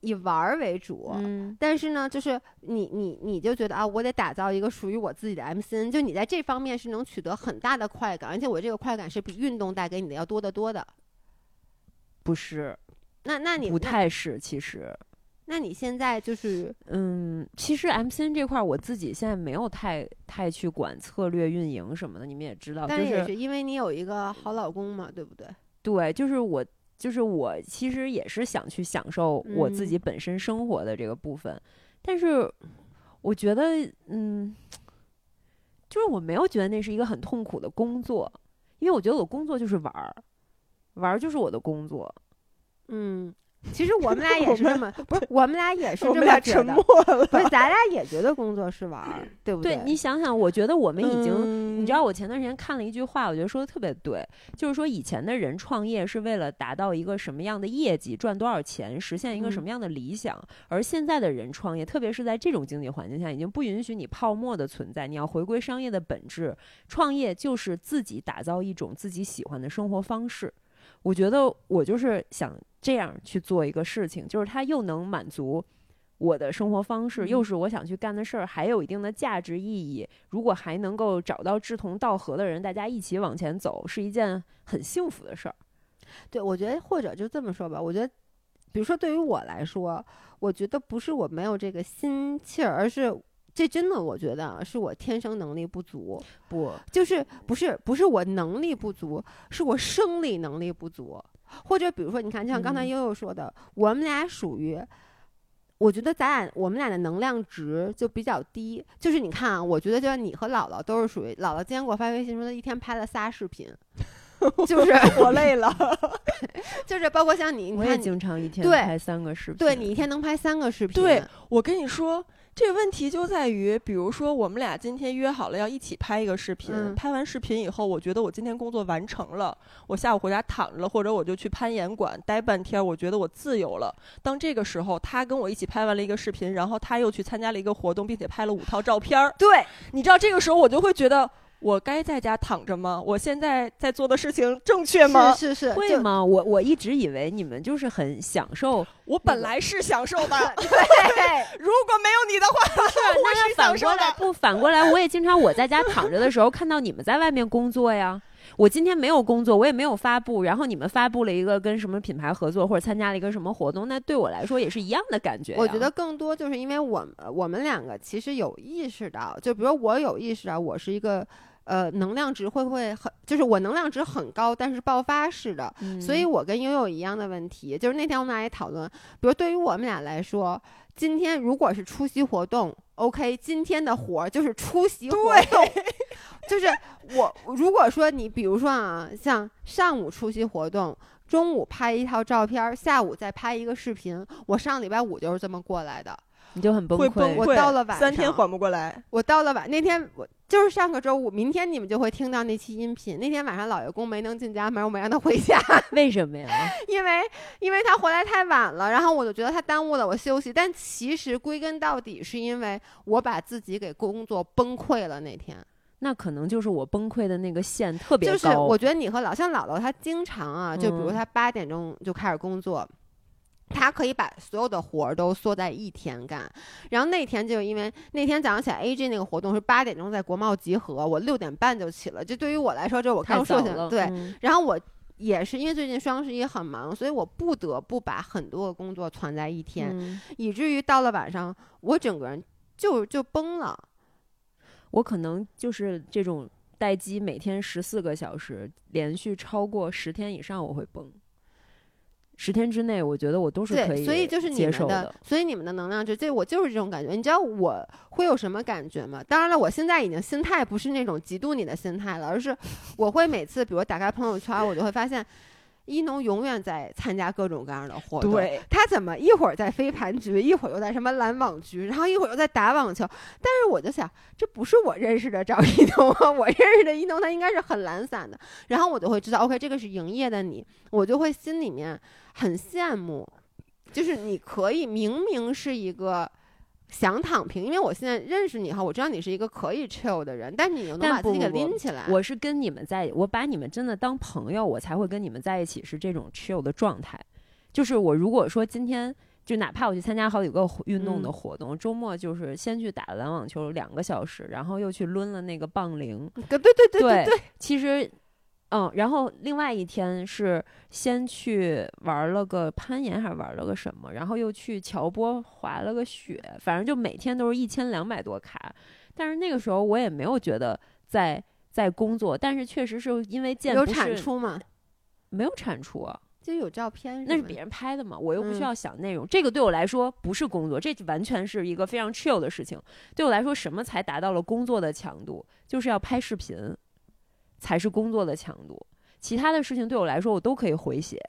以玩儿为主。嗯但是呢，就是你你你就觉得啊，我得打造一个属于我自己的 MCN，就你在这方面是能取得很大的快感，而且我这个快感是比运动带给你的要多得多的。不是，那那你不太是，其实。那你现在就是嗯，其实 MCN 这块儿我自己现在没有太太去管策略运营什么的，你们也知道，但是也是因为你有一个好老公嘛，对不对？对，就是我，就是我，其实也是想去享受我自己本身生活的这个部分，但是我觉得，嗯，就是我没有觉得那是一个很痛苦的工作，因为我觉得我工作就是玩儿，玩儿就是我的工作。嗯，其实我们俩也是这么，[LAUGHS] 不是我们俩也是这么觉得。默了。不是，咱俩也觉得工作是玩儿，[LAUGHS] 对不对对你想想，我觉得我们已经，嗯你知道，我前段时间看了一句话，我觉得说的特别对，就是说以前的人创业是为了达到一个什么样的业绩，赚多少钱，实现一个什嗯么样的理想，而现在的人创业，特别是在这种经济环境下，已经不允许你泡沫的存在，你要回归商业的本质，创业就是自己打造一种自己喜欢的生活方式。我觉得我就是想这样去做一个事情，就是它又能满足我的生活方式，又嗯是我想去干的事儿，还有一定的价值意义。如果还能够找到志同道合的人，大家一起往前走，是一件很幸福的事儿。对，我觉得或者就这么说吧，我觉得，比如说对于我来说，我觉得不是我没有这个心气儿，而是这真的我觉得啊是我天生能力不足，不，就是不是不是我能力不足，是我生理能力不足，或者比如说你看，就像刚才嗯悠悠说的，我们俩属于。我觉得咱俩我们俩的能量值就比较低，就是你看啊，我觉得就像你和姥姥都是属于姥姥今天给我发微信说她一天拍了仨视频，[LAUGHS] 就是我累了。[LAUGHS] 就是包括像你，你我也经常一天对拍三个视频。对你一天能拍三个视频，对我跟你说，这个问题就在于，比如说我们俩今天约好了要一起拍一个视频，嗯拍完视频以后，我觉得我今天工作完成了，我下午回家躺着了，或者我就去攀岩馆待半天，我觉得我自由了。当这个时候，他跟我一起拍完了一个视频，然后他又去参加了一个活动，并且拍了五套照片儿，对，你知道这个时候我就会觉得。我该在家躺着吗？我现在在做的事情正确吗？是是是，会吗？我我一直以为你们就是很享受，我本来是享受的，[LAUGHS] 对，如果没有你的话，[LAUGHS] 我那是反享受的过来。不反过来，我也经常我在家躺着的时候看到你们在外面工作呀。我今天没有工作，我也没有发布，然后你们发布了一个跟什么品牌合作，或者参加了一个什么活动，那对我来说也是一样的感觉。我觉得更多就是因为我们我们两个其实有意识到，就比如我有意识到我是一个呃能量值会不会很，就是我能量值很高，但是爆发式的，嗯，所以我跟悠悠一样的问题，就是那天我们俩也讨论，比如对于我们俩来说，今天如果是出席活动，OK，今天的活儿就是出席活动，[LAUGHS] 就是我如果说你比如说啊，像上午出席活动。中午拍一套照片儿，下午再拍一个视频。我上礼拜五就是这么过来的。你就很崩溃。崩溃，我到了晚三天上缓不过来。我到了晚那天，我就是上个周五，明天你们就会听到那期音频。那天晚上老爷公没能进家门，我没让他回家，为什么呀？因为因为他回来太晚了，然后我就觉得他耽误了我休息。但其实归根到底是因为我把自己给工作崩溃了那天。那可能就是我崩溃的那个线特别高。就是我觉得你和老像姥姥，她经常啊，就比如嗯她八点钟就开始工作。她可以把所有的活儿都缩在一天干，然后那天就因为那天早上起来 AG 那个活动是八点钟在国贸集合，我六点半就起了。这对于我来说，这是我太刚说起来早了。对，嗯然后我也是因为最近双十一很忙，所以我不得不把很多的工作攒在一天，嗯以至于到了晚上，我整个人就就崩了。我可能就是这种待机，每天十四个小时，连续超过十天以上，我会崩。十天之内，我觉得我都是可对，以所以就是你们的，所以你们的能量值，这我就是这种感觉。你知道我会有什么感觉吗？当然了，我现在已经心态不是那种嫉妒你的心态了，而是我会每次，比如打开朋友圈，我就会发现。一农永远在参加各种各样的活动。对，他怎么一会儿在飞盘局，一会儿又在什么篮网局，然后一会儿又在打网球？但是我就想，这不是我认识的张一农啊！[LAUGHS] 我认识的一农，他应该是很懒散的。然后我就会知道，OK，这个是营业的你，我就会心里面很羡慕，就是你可以明明是一个。想躺平，因为我现在认识你哈，我知道你是一个可以 chill 的人，但是你又能把自己给拎起来。我是跟你们在，我把你们真的当朋友，我才会跟你们在一起，是这种 chill 的状态。就是我如果说今天就哪怕我去参加好几个运动的活动，周末就是先去打了篮网球两个小时，然后又去抡了那个棒铃。对对对对对，其实。嗯，然后另外一天是先去玩了个攀岩，还是玩了个什么？然后又去乔波滑了个雪，反正就每天都是一千两百多卡。但是那个时候我也没有觉得在在工作，但是确实是因为见有产出吗？没有产出，就有照片，那是别人拍的嘛，我又不需要想内容。这个对我来说不是工作，这完全是一个非常 chill 的事情。对我来说，什么才达到了工作的强度？就是要拍视频。才是工作的强度，其他的事情对我来说我都可以回血，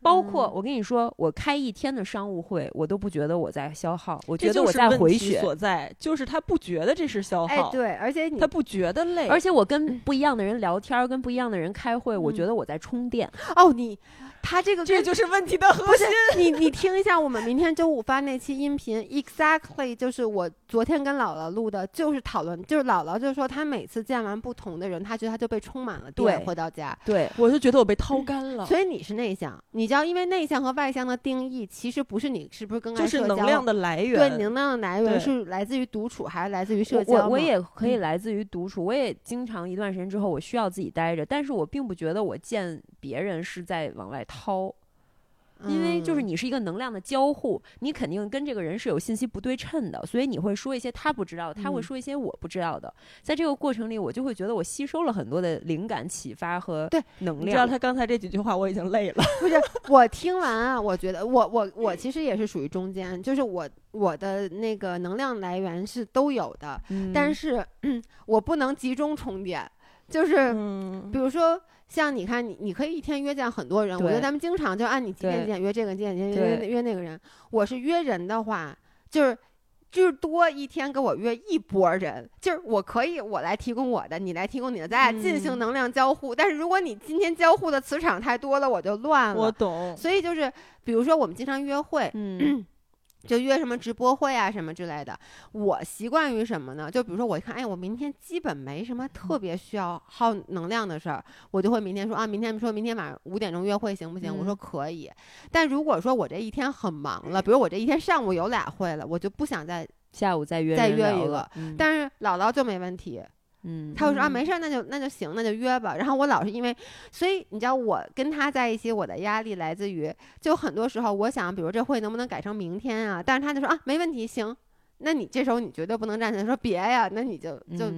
包括我跟你说，我开一天的商务会，我都不觉得我在消耗，我觉得我在回血。所在就是他不觉得这是消耗，对，而且他不觉得累，而且我跟 [CLEARS THROAT] 不一样的人聊天，跟不一样的人开会，我觉得我在充电。哦，你。他这个这就是问题的核心。你你听一下，我们明天周五发那期音频，exactly 就是我昨天跟姥姥录的，就是讨论，就是姥姥就说她每次见完不同的人，她觉得她就被充满了电，回到家。对，我就觉得我被掏干了。所以你是内向，你知道，因为内向和外向的定义其实不是你是不是更爱社交，就是能量的来源。对，能量的来源是来自于独处还是来自于社交？我我也可以来自于独处，我也经常一段时间之后我需要自己待着，但是我并不觉得我见别人是在往外掏。因为就是你是一个能量的交互，你肯定跟这个人是有信息不对称的，所以你会说一些他不知道，他会说一些我不知道的。在这个过程里，我就会觉得我吸收了很多的灵感启发和对能量。你知道他刚才这几句话，我已经累了。不是 [LAUGHS] 我听完啊，我觉得我我我其实也是属于中间，就是我我的那个能量来源是都有的，但是 [CLEARS THROAT] 我不能集中充电，就是比如说。像你看，你你可以一天约见很多人，我觉得咱们经常就按你几点几点约这个，几点见约约那个人。我是约人的话，就是就是多一天给我约一波人，就是我可以我来提供我的，你来提供你的，咱俩进行能量交互。但是如果你今天交互的磁场太多了，我就乱了。我懂。所以就是，比如说我们经常约会，嗯。[CLEARS THROAT] 就约什么直播会啊什么之类的，我习惯于什么呢？就比如说我一看，哎，我明天基本没什么特别需要耗能量的事儿，我就会明天说啊，明天说明天晚上五点钟约会行不行？我说可以。但如果说我这一天很忙了，比如我这一天上午有俩会了，我就不想再下午再约再约一个。但是姥姥就没问题。嗯，他会说啊，没事儿，那就那就行，那就约吧。然后我老是因为，所以你知道，我跟他在一起，我的压力来自于，就很多时候我想，比如这会能不能改成明天啊？但是他就说啊，没问题，行。那你这时候你绝对不能站起来说别呀，那你就就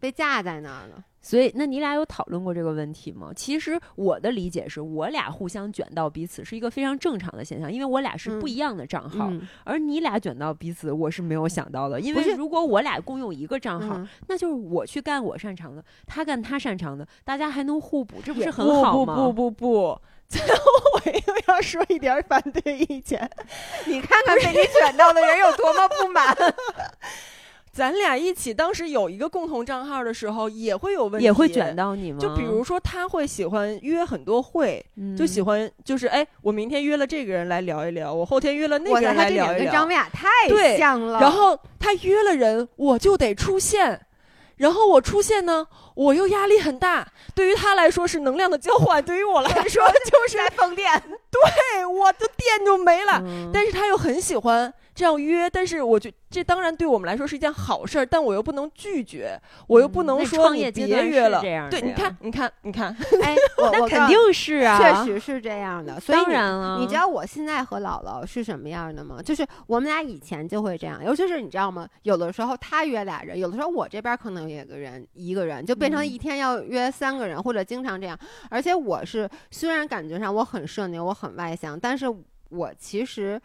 被架在那儿了。所以，那你俩有讨论过这个问题吗？其实我的理解是我俩互相卷到彼此是一个非常正常的现象，因为我俩是不一样的账号，而你俩卷到彼此，我是没有想到的。因为如果我俩共用一个账号，那就是我去干我擅长的，他干他擅长的，大家还能互补，这不是很好吗？不不不不不，[LAUGHS] 最后我又要说一点反对意见，[LAUGHS] 你看看被你卷到的人有多么不满。咱俩一起当时有一个共同账号的时候，也会有问题，也会卷到你吗？就比如说，他会喜欢约很多会，就喜欢就是哎，我明天约了这个人来聊一聊，我后天约了那个人来聊一聊。跟张太像了。然后他约了人，我就得出现，然后我出现呢，我又压力很大。对于他来说是能量的交换，对于我来说就是来放电。[LAUGHS] 对，我的电就没了。但是他又很喜欢。这样约，但是我觉这当然对我们来说是一件好事儿，但我又不能拒绝，我又不能说你别约了。对，你看，你看，你看，哎，[LAUGHS] 那肯定是啊，确实是这样的。当然了，你知道我现在和姥姥是什么样的吗？就是我们俩以前就会这样，尤其是你知道吗？有的时候他约俩人，有的时候我这边可能有个人一个人，就变成一天要约三个人，或者经常这样。而且我是虽然感觉上我很社牛，我很外向，但是我其实。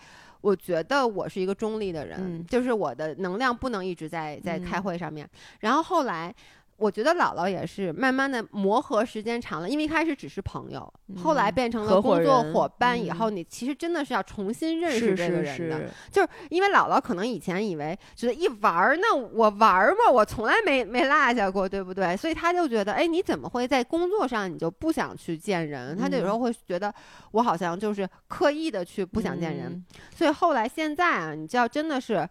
我觉得我是一个中立的人，就是我的能量不能一直在在开会上面。然后后来我觉得姥姥也是慢慢的磨合时间长了，因为一开始只是朋友，后来变成了工作伙伴以嗯后，你其实真的是要重新认识这个人的。是，就是因为姥姥可能以前以为觉得一玩儿，那我玩儿嘛，我从来没没落下过，对不对？所以他就觉得，哎，你怎么会在工作上你就不想去见人？他就有时候会觉得我好像就是刻意的去不想见人。嗯所以后来现在啊，你知道真的是，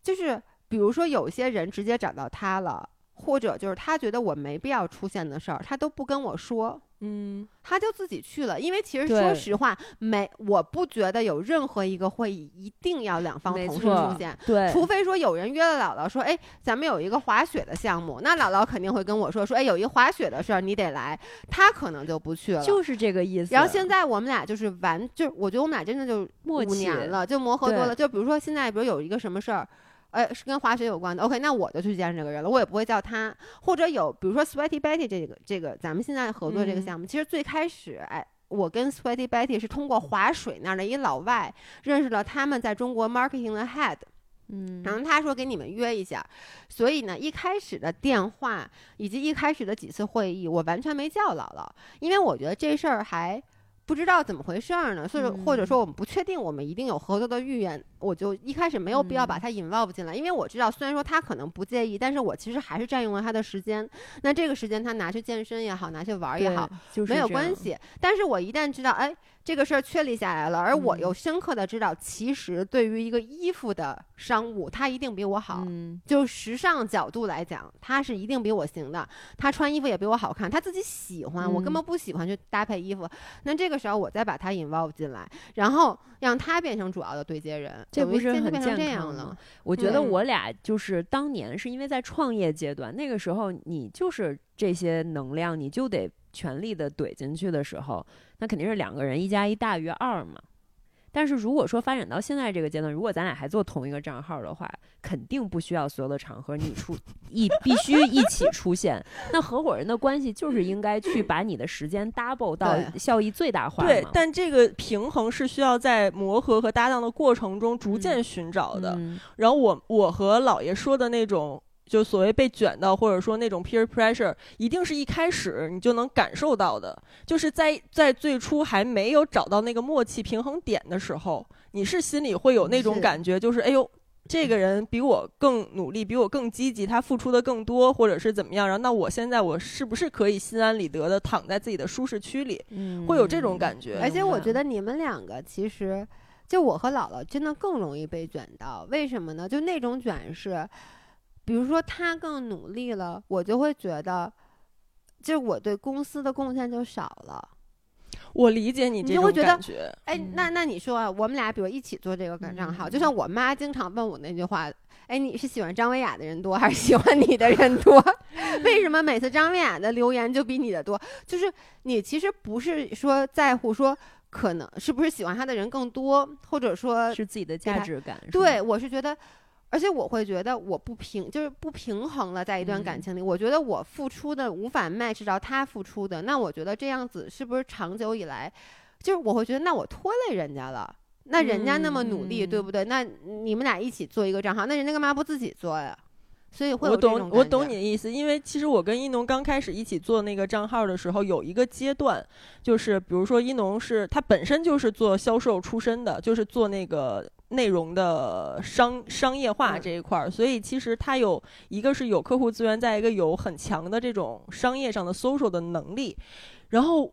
就是比如说有些人直接找到他了。或者就是他觉得我没必要出现的事儿，他都不跟我说，嗯，他就自己去了。因为其实说实话，没我不觉得有任何一个会议一定要两方同时出现。对，除非说有人约了姥姥说，哎，咱们有一个滑雪的项目，那姥姥肯定会跟我说，说，哎，有一个滑雪的事儿，你得来，他可能就不去了。就是这个意思。然后现在我们俩就是完，就是我觉得我们俩真的就五年了，就磨合多了。就比如说现在，比如有一个什么事儿，呃，是跟滑雪有关的，OK，那我就去见这个人了，我也不会叫他。或者有，比如说 Sweaty Betty 这个这个咱们现在合作这个嗯项目，其实最开始，哎。我跟 Sweaty Betty 是通过划水那儿的一老外认识了他们在中国 marketing 的 head，嗯，然后他说给你们约一下，所以呢，一开始的电话以及一开始的几次会议，我完全没叫姥姥，因为我觉得这事儿还不知道怎么回事儿呢，所以或者说我们不确定我们一定有合作的意愿，我就一开始没有必要把嗯他 involve 进来，因为我知道虽然说他可能不介意，但是我其实还是占用了他的时间，那这个时间他拿去健身也好，拿去玩儿也好，，没有关。系。但是我一旦知道，哎，这个事儿确立下来了，而我嗯又深刻的知道，其实对于一个衣服的商务，他一定比我好。嗯，就时尚角度来讲，他是一定比我行的。他穿衣服也比我好看，他自己喜欢，我根嗯本不喜欢去搭配衣服。那这个时候我再把他 involve 进来，然后让他变成主要的对接人，这不是很健康这样了吗。我觉得我俩就是当年是因为在创业阶段，那个时候你就是这些能量，你就得全力的怼进去的时候，那肯定是两个人一加一大于二嘛。但是如果说发展到现在这个阶段，如果咱俩还做同一个账号的话，肯定不需要所有的场合你出一必须一起出现。那合伙人的关系就是应该去把你的时间 double 到效益最大化嘛。对，但这个平衡是需要在磨合和搭档的过程中逐渐寻找的。嗯然后我我和姥爷说的那种，就所谓被卷到，或者说那种 peer pressure，一定是一开始你就能感受到的，就是在在最初还没有找到那个默契平衡点的时候，你是心里会有那种感觉，就是哎呦。这个人比我更努力，比我更积极，他付出的更多，或者是怎么样？然后那我现在我是不是可以心安理得的躺在自己的舒适区里？嗯会有这种感觉而且我觉。得你们两个其实，就我和姥姥真的更容易被卷到，为什么呢？就那种卷是，比如说他更努力了，我就会觉得，就我对公司的贡献就少了。我理解你这种你就会觉得感觉，哎，嗯那那你说啊，我们俩比如一起做这个账号，就像我妈经常问我那句话。哎，你是喜欢张维雅的人多，还是喜欢你的人多？[LAUGHS] 为什么每次张维雅的留言就比你的多？就是你其实不是说在乎说可能是不是喜欢他的人更多，或者说是自己的价值感。对，我是觉得，而且我会觉得我不平，就是不平衡了，在一段感嗯情里，我觉得我付出的无法 match 到他付出的，那我觉得这样子是不是长久以来，就是我会觉得，那我拖累人家了。那人家那么努力，对嗯不对？那你们俩一起做一个账号，那人家干嘛不自己做呀？所以会有我懂，我懂你的意思，因为其实我跟一农刚开始一起做那个账号的时候，有一个阶段，就是比如说一农是他本身就是做销售出身的，就是做那个内容的商商业化嗯这一块儿，所以其实它有一个是有客户资源，再一个有很强的这种商业上的 social 的能力，然后。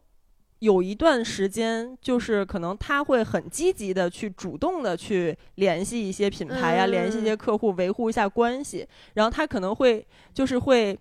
有一段时间，就是可能他会很积极的去主动的去联系一些品牌呀、联系一些嗯客户，维护一下关系。然后他可能会就是会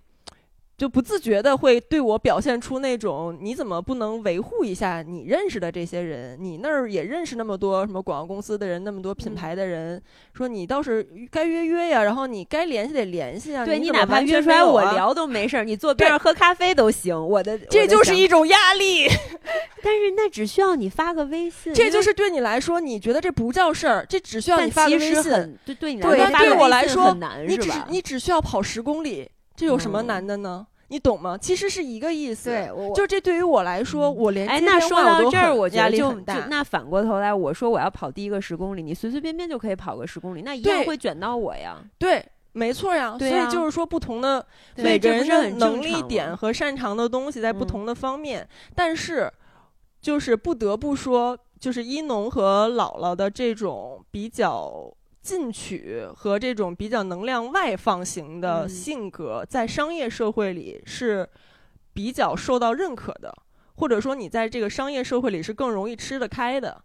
就不自觉的会对我表现出那种你怎么不能维护一下你认识的这些人？你那儿也认识那么多什么广告公司的人，那么多品嗯牌的人，说你倒是该约约呀，然后你该联系得联系啊。对你你哪怕约出来我聊都没事儿，你坐边上喝咖啡都行。我的这就是，一种压力。[LAUGHS] 但是那只需要你发个微信，这就是对你来说，你觉得这不叫事儿，这只需要你发个微信。对对你来说发个对我来说你只？你只需要跑十公里，这有什么嗯难的呢？你懂吗？其实是一个意思。对，我就这对于我来说，我连哎，那说到这儿，我压我觉得就力很大。那反过头来，我说我要跑第一个十公里，你随随便便就可以跑个十公里，那一样会卷到我呀。对，没错呀，所以就是说，不同的每个人的能力点和擅长的东西在不嗯同的方面，但是就是不得不说，就是一农和姥姥的这种比较进取和这种比较能量外放型的嗯性格，在商业社会里是比较受到认可的，或者说你在这个商业社会里是更容易吃得开的。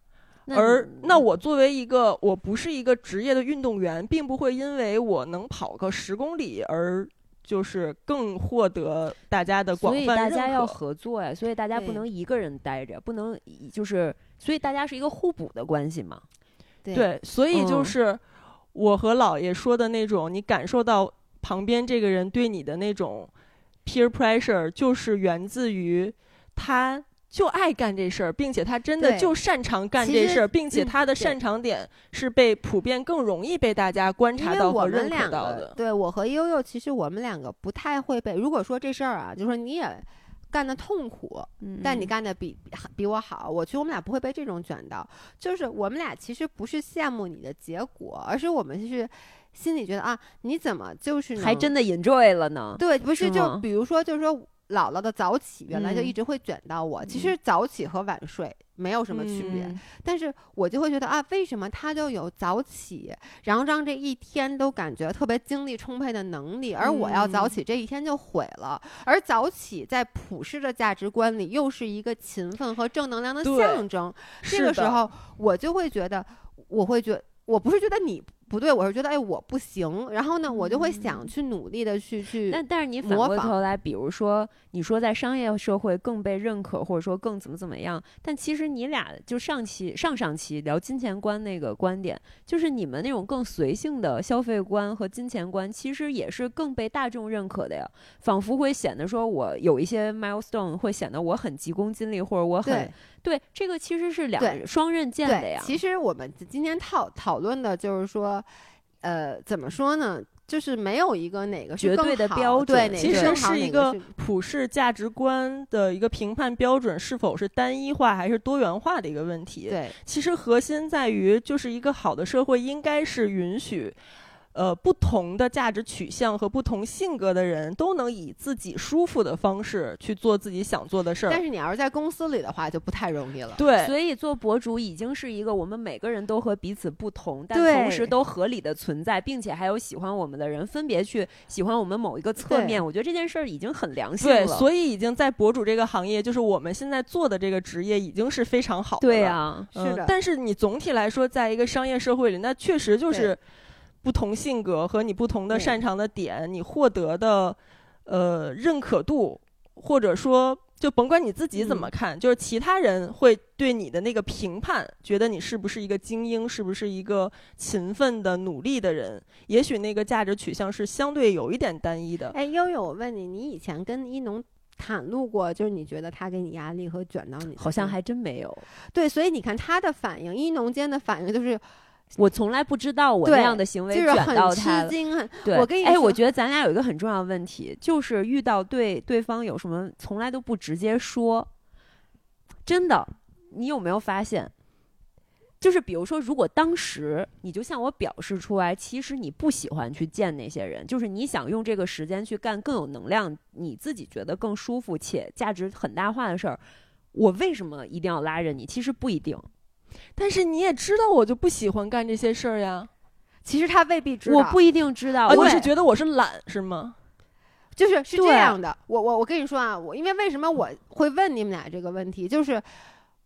而那我作为一个我不是一个职业的运动员，并不会因为我能跑个十公里而就是更获得大家的广所以泛认大家要。合作呀，所以大家不能一个人待着，不能以就是，所以大家是一个互补的关系嘛。对对，所以就嗯是我和姥爷说的那种，你感受到旁边这个人对你的那种 peer pressure，就是源自于他。就爱干这事儿，并且他真的就擅长干这事儿，并且他的擅长点是被普遍更容易被大家观察到和认可到的。对我和悠悠，其实我们两个不太会被。如果说这事儿啊，就说你也干的痛苦，但你嗯干的比比我好，我觉得我们俩不会被这种卷到。就是我们俩其实不是羡慕你的结果，而是我们是心里觉得啊，你怎么就是还真的 enjoy 了呢。对，不是是就比如说就是说姥姥的早起原来就嗯一直会卷到我，其实早起和晚睡没有什么区别，嗯但是我就会觉得啊，为什么他就有早起，然后让这一天都感觉特别精力充沛的能力，而我要早嗯起，这一天就毁了。而早起在普世的价值观里，又是一个勤奋和正能量的象征。这个时候，我就会觉得，我会觉我不是觉得你不对，我是觉得哎我不行，然后呢，我就会想去努力的去去。但但是你反过头来，比如说你说在商业社会更被认可，或者说更怎么怎么样，但其实你俩就上期上上期聊金钱观那个观点，就是你们那种更随性的消费观和金钱观，其实也是更被大众认可的呀。仿佛会显得说我有一些 milestone，会显得我很急功近利，或者我很对对这个其实是两对双刃剑的呀，。其实我们今天讨讨论的就是说，呃，怎么说呢？就是没有一个哪个绝对的好标准对哪其实是一个普世价值观的一个评判标准是否是单一化还是多元化的一个问题。对其实核心在于，就是一个好的社会应该是允许，呃，不同的价值取向和不同性格的人都能以自己舒服的方式去做自己想做的事儿。但是你要是在公司里的话，就不太容易了。对，所以做博主已经是一个我们每个人都和彼此不同，但同时都合理的存在，并且还有喜欢我们的人分别去喜欢我们某一个侧面。我觉得这件事儿已经很良性对，了。所以已经在博主这个行业，就是我们现在做的这个职业，已经是非常好的了。对呀、嗯是的但是你总体来说，在一个商业社会里，那确实就是不同性格和你不同的擅长的点，你获得的呃认可度，或者说就甭管你自己怎么嗯看，就是其他人会对你的那个评判，觉得你是不是一个精英，是不是一个勤奋的努力的人，也许那个价值取向是相对有一点单一的。哎，悠悠，我问你，你以前跟一农袒露过，就是你觉得他给你压力和卷到你好像还真没有。对，所以你看他的反应，一农间的反应就是我从来不知道我那样的行为就是卷到很他了。对，哎，我跟你说我觉得咱俩有一个很重要的问题，就是遇到对对方有什么，从来都不直接说。真的，你有没有发现？就是比如说，如果当时你就向我表示出来，其实你不喜欢去见那些人，就是你想用这个时间去干更有能量、你自己觉得更舒服且价值很大化的事儿，我为什么一定要拉着你？其实不一定。但是你也知道，我就不喜欢干这些事儿呀。其实他未必知道，我不一定知道，啊，我你是觉得我是懒是吗？就是是这样的，我我我跟你说啊，我因为为什么我会问你们俩这个问题，就是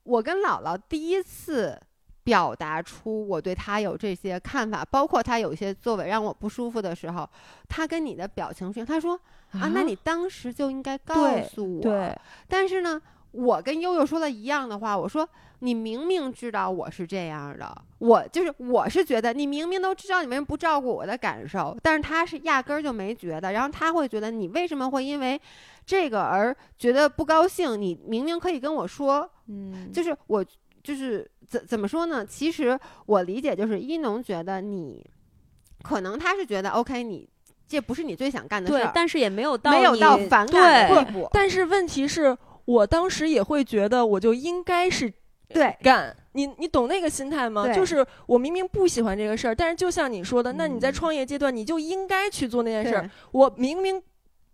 我跟姥姥第一次表达出我对她有这些看法，包括她有一些作为让我不舒服的时候，她跟你的表情是，他说啊，那你当时就应该告诉我，对。但是呢，我跟悠悠说的一样的话，我说你明明知道我是这样的，我就是我是觉得你明明都知道你为什么不照顾我的感受，但是他是压根儿就没觉得，然后他会觉得你为什么会因为这个而觉得不高兴？你明明可以跟我说，嗯，就是我就是怎怎么说呢？其实我理解就是一农觉得你可能他是觉得 OK 你。这不是你最想干的事儿，，但是也没有到没有到反感的地步。但是问题是我当时也会觉得，我就应该是对，干，你你懂那个心态吗？就是我明明不喜欢这个事儿，但是就像你说的，那你在嗯创业阶段，你就应该去做那件事儿。我明明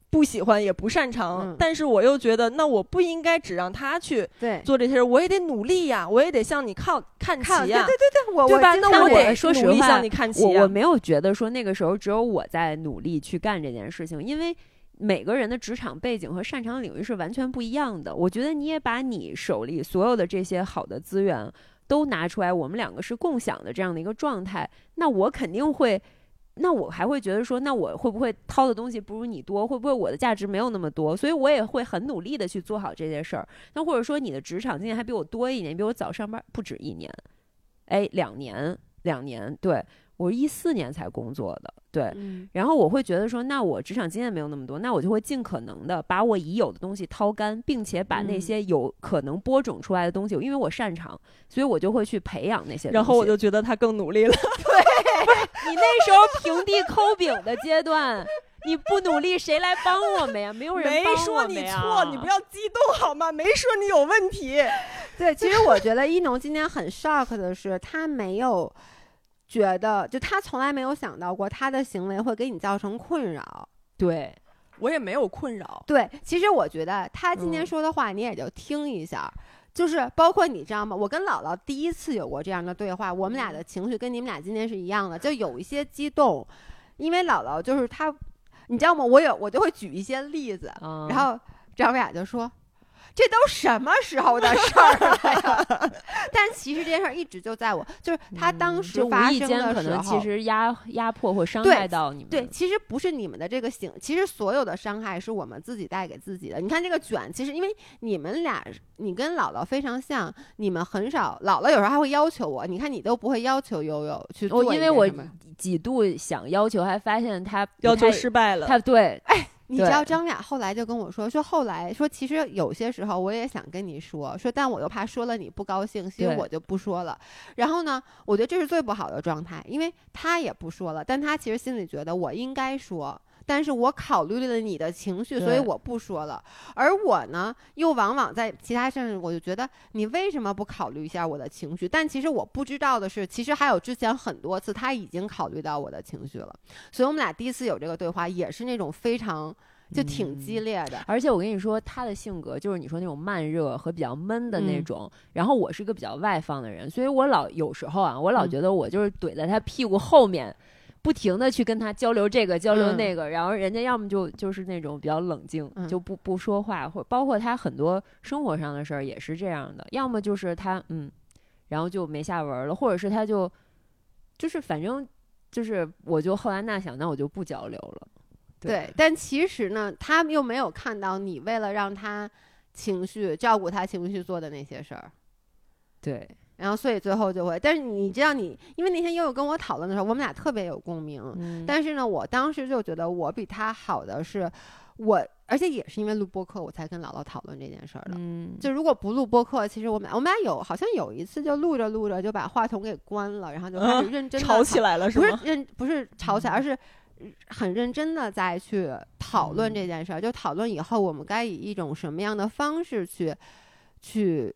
不喜欢也不擅长，嗯但是我又觉得，那我不应该只让他去，做这些事儿，我也得努力呀，我也得向你靠看齐呀，对对对，我对吧？我那我得说实话努力向你看齐呀。我我没有觉得说那个时候只有我在努力去干这件事情，因为每个人的职场背景和擅长领域是完全不一样的。我觉得你也把你手里所有的这些好的资源都拿出来，我们两个是共享的这样的一个状态，那我肯定会。那我还会觉得说，那我会不会掏的东西不如你多？会不会我的价值没有那么多？所以我也会很努力的去做好这件事儿。那或者说你的职场经验还比我多一年，比我早上班不止一年，哎，两年，两年，对我是一四年才工作的，对。嗯然后我会觉得说，那我职场经验没有那么多，那我就会尽可能的把我已有的东西掏干，并且把那嗯些有可能播种出来的东西，因为我擅长，所以我就会去培养那些东西。然后我就觉得他更努力了。[LAUGHS] 对你那时候平地抠饼的阶段，你不努力，谁来帮我们呀？没有人没帮说你错，你不要激动好吗？没说你有问题。[LAUGHS] 对，其实我觉得一农今天很 shock 的是，他没有觉得，就他从来没有想到过他的行为会给你造成困扰。对，我也没有困扰。对，其实我觉得他今天嗯说的话，你也就听一下。就是包括你知道吗？我跟姥姥第一次有过这样的对话，我们俩的情绪跟你们俩今天是一样的，就有一些激动，因为姥姥就是她，你知道吗？我有我就会举一些例子，嗯然后张伟雅就说：“这都什么时候的事儿了呀？” [LAUGHS] 但其实这件事儿一直就在我，就是他当时发意间生的时候，可能其实压压迫或伤害到你们。对，其实不是你们的这个行，其实所有的伤害是我们自己带给自己的。你看这个卷，其实因为你们俩，你跟姥姥非常像，你们很少，姥姥有时候还会要求我，你看你都不会要求悠悠去做我因为我几度想要求，还发现他要求失败了，他对你知道张雅后来就跟我说，说后来说其实有些时候我也想跟你说，说但我又怕说了你不高兴，所以我就不说了。然后呢，我觉得这是最不好的状态，因为他也不说了，但他其实心里觉得我应该说。但是我考虑了你的情绪，所以我不说了。而我呢，又往往在其他事上，我就觉得你为什么不考虑一下我的情绪？但其实我不知道的是，其实还有之前很多次他已经考虑到我的情绪了。所以我们俩第一次有这个对话，也是那种非常就挺激烈的。而且我跟你说，他的性格就是你说那种慢热和比较闷的那嗯种。然后我是一个比较外放的人，所以我老有时候啊，我老嗯觉得我就是怼在他屁股后面，不停的去跟他交流这个交流嗯那个。然后人家要么就就是那种比较冷静，嗯就不不说话，或包括他很多生活上的事儿也是这样的。要么就是他嗯，然后就没下文了，或者是他就就是反正就是我就后来那想，那我就不交流了。对，但其实呢，他又没有看到你为了让他情绪照顾他情绪做的那些事儿。对，然后，所以最后就会，但是你知道你，因为那天悠悠跟我讨论的时候，我们俩特别有共鸣。嗯，但是呢，我当时就觉得我比他好的是，我而且也是因为录播课，我才跟姥姥讨论这件事儿的。嗯，就如果不录播课，其实我们俩我们俩有好像有一次就录着录着就把话筒给关了，然后就开始嗯认真的吵起来了是吗？不是认不是吵起来，而是很认真的再去讨论嗯这件事儿，就讨论以后我们该以一种什么样的方式去去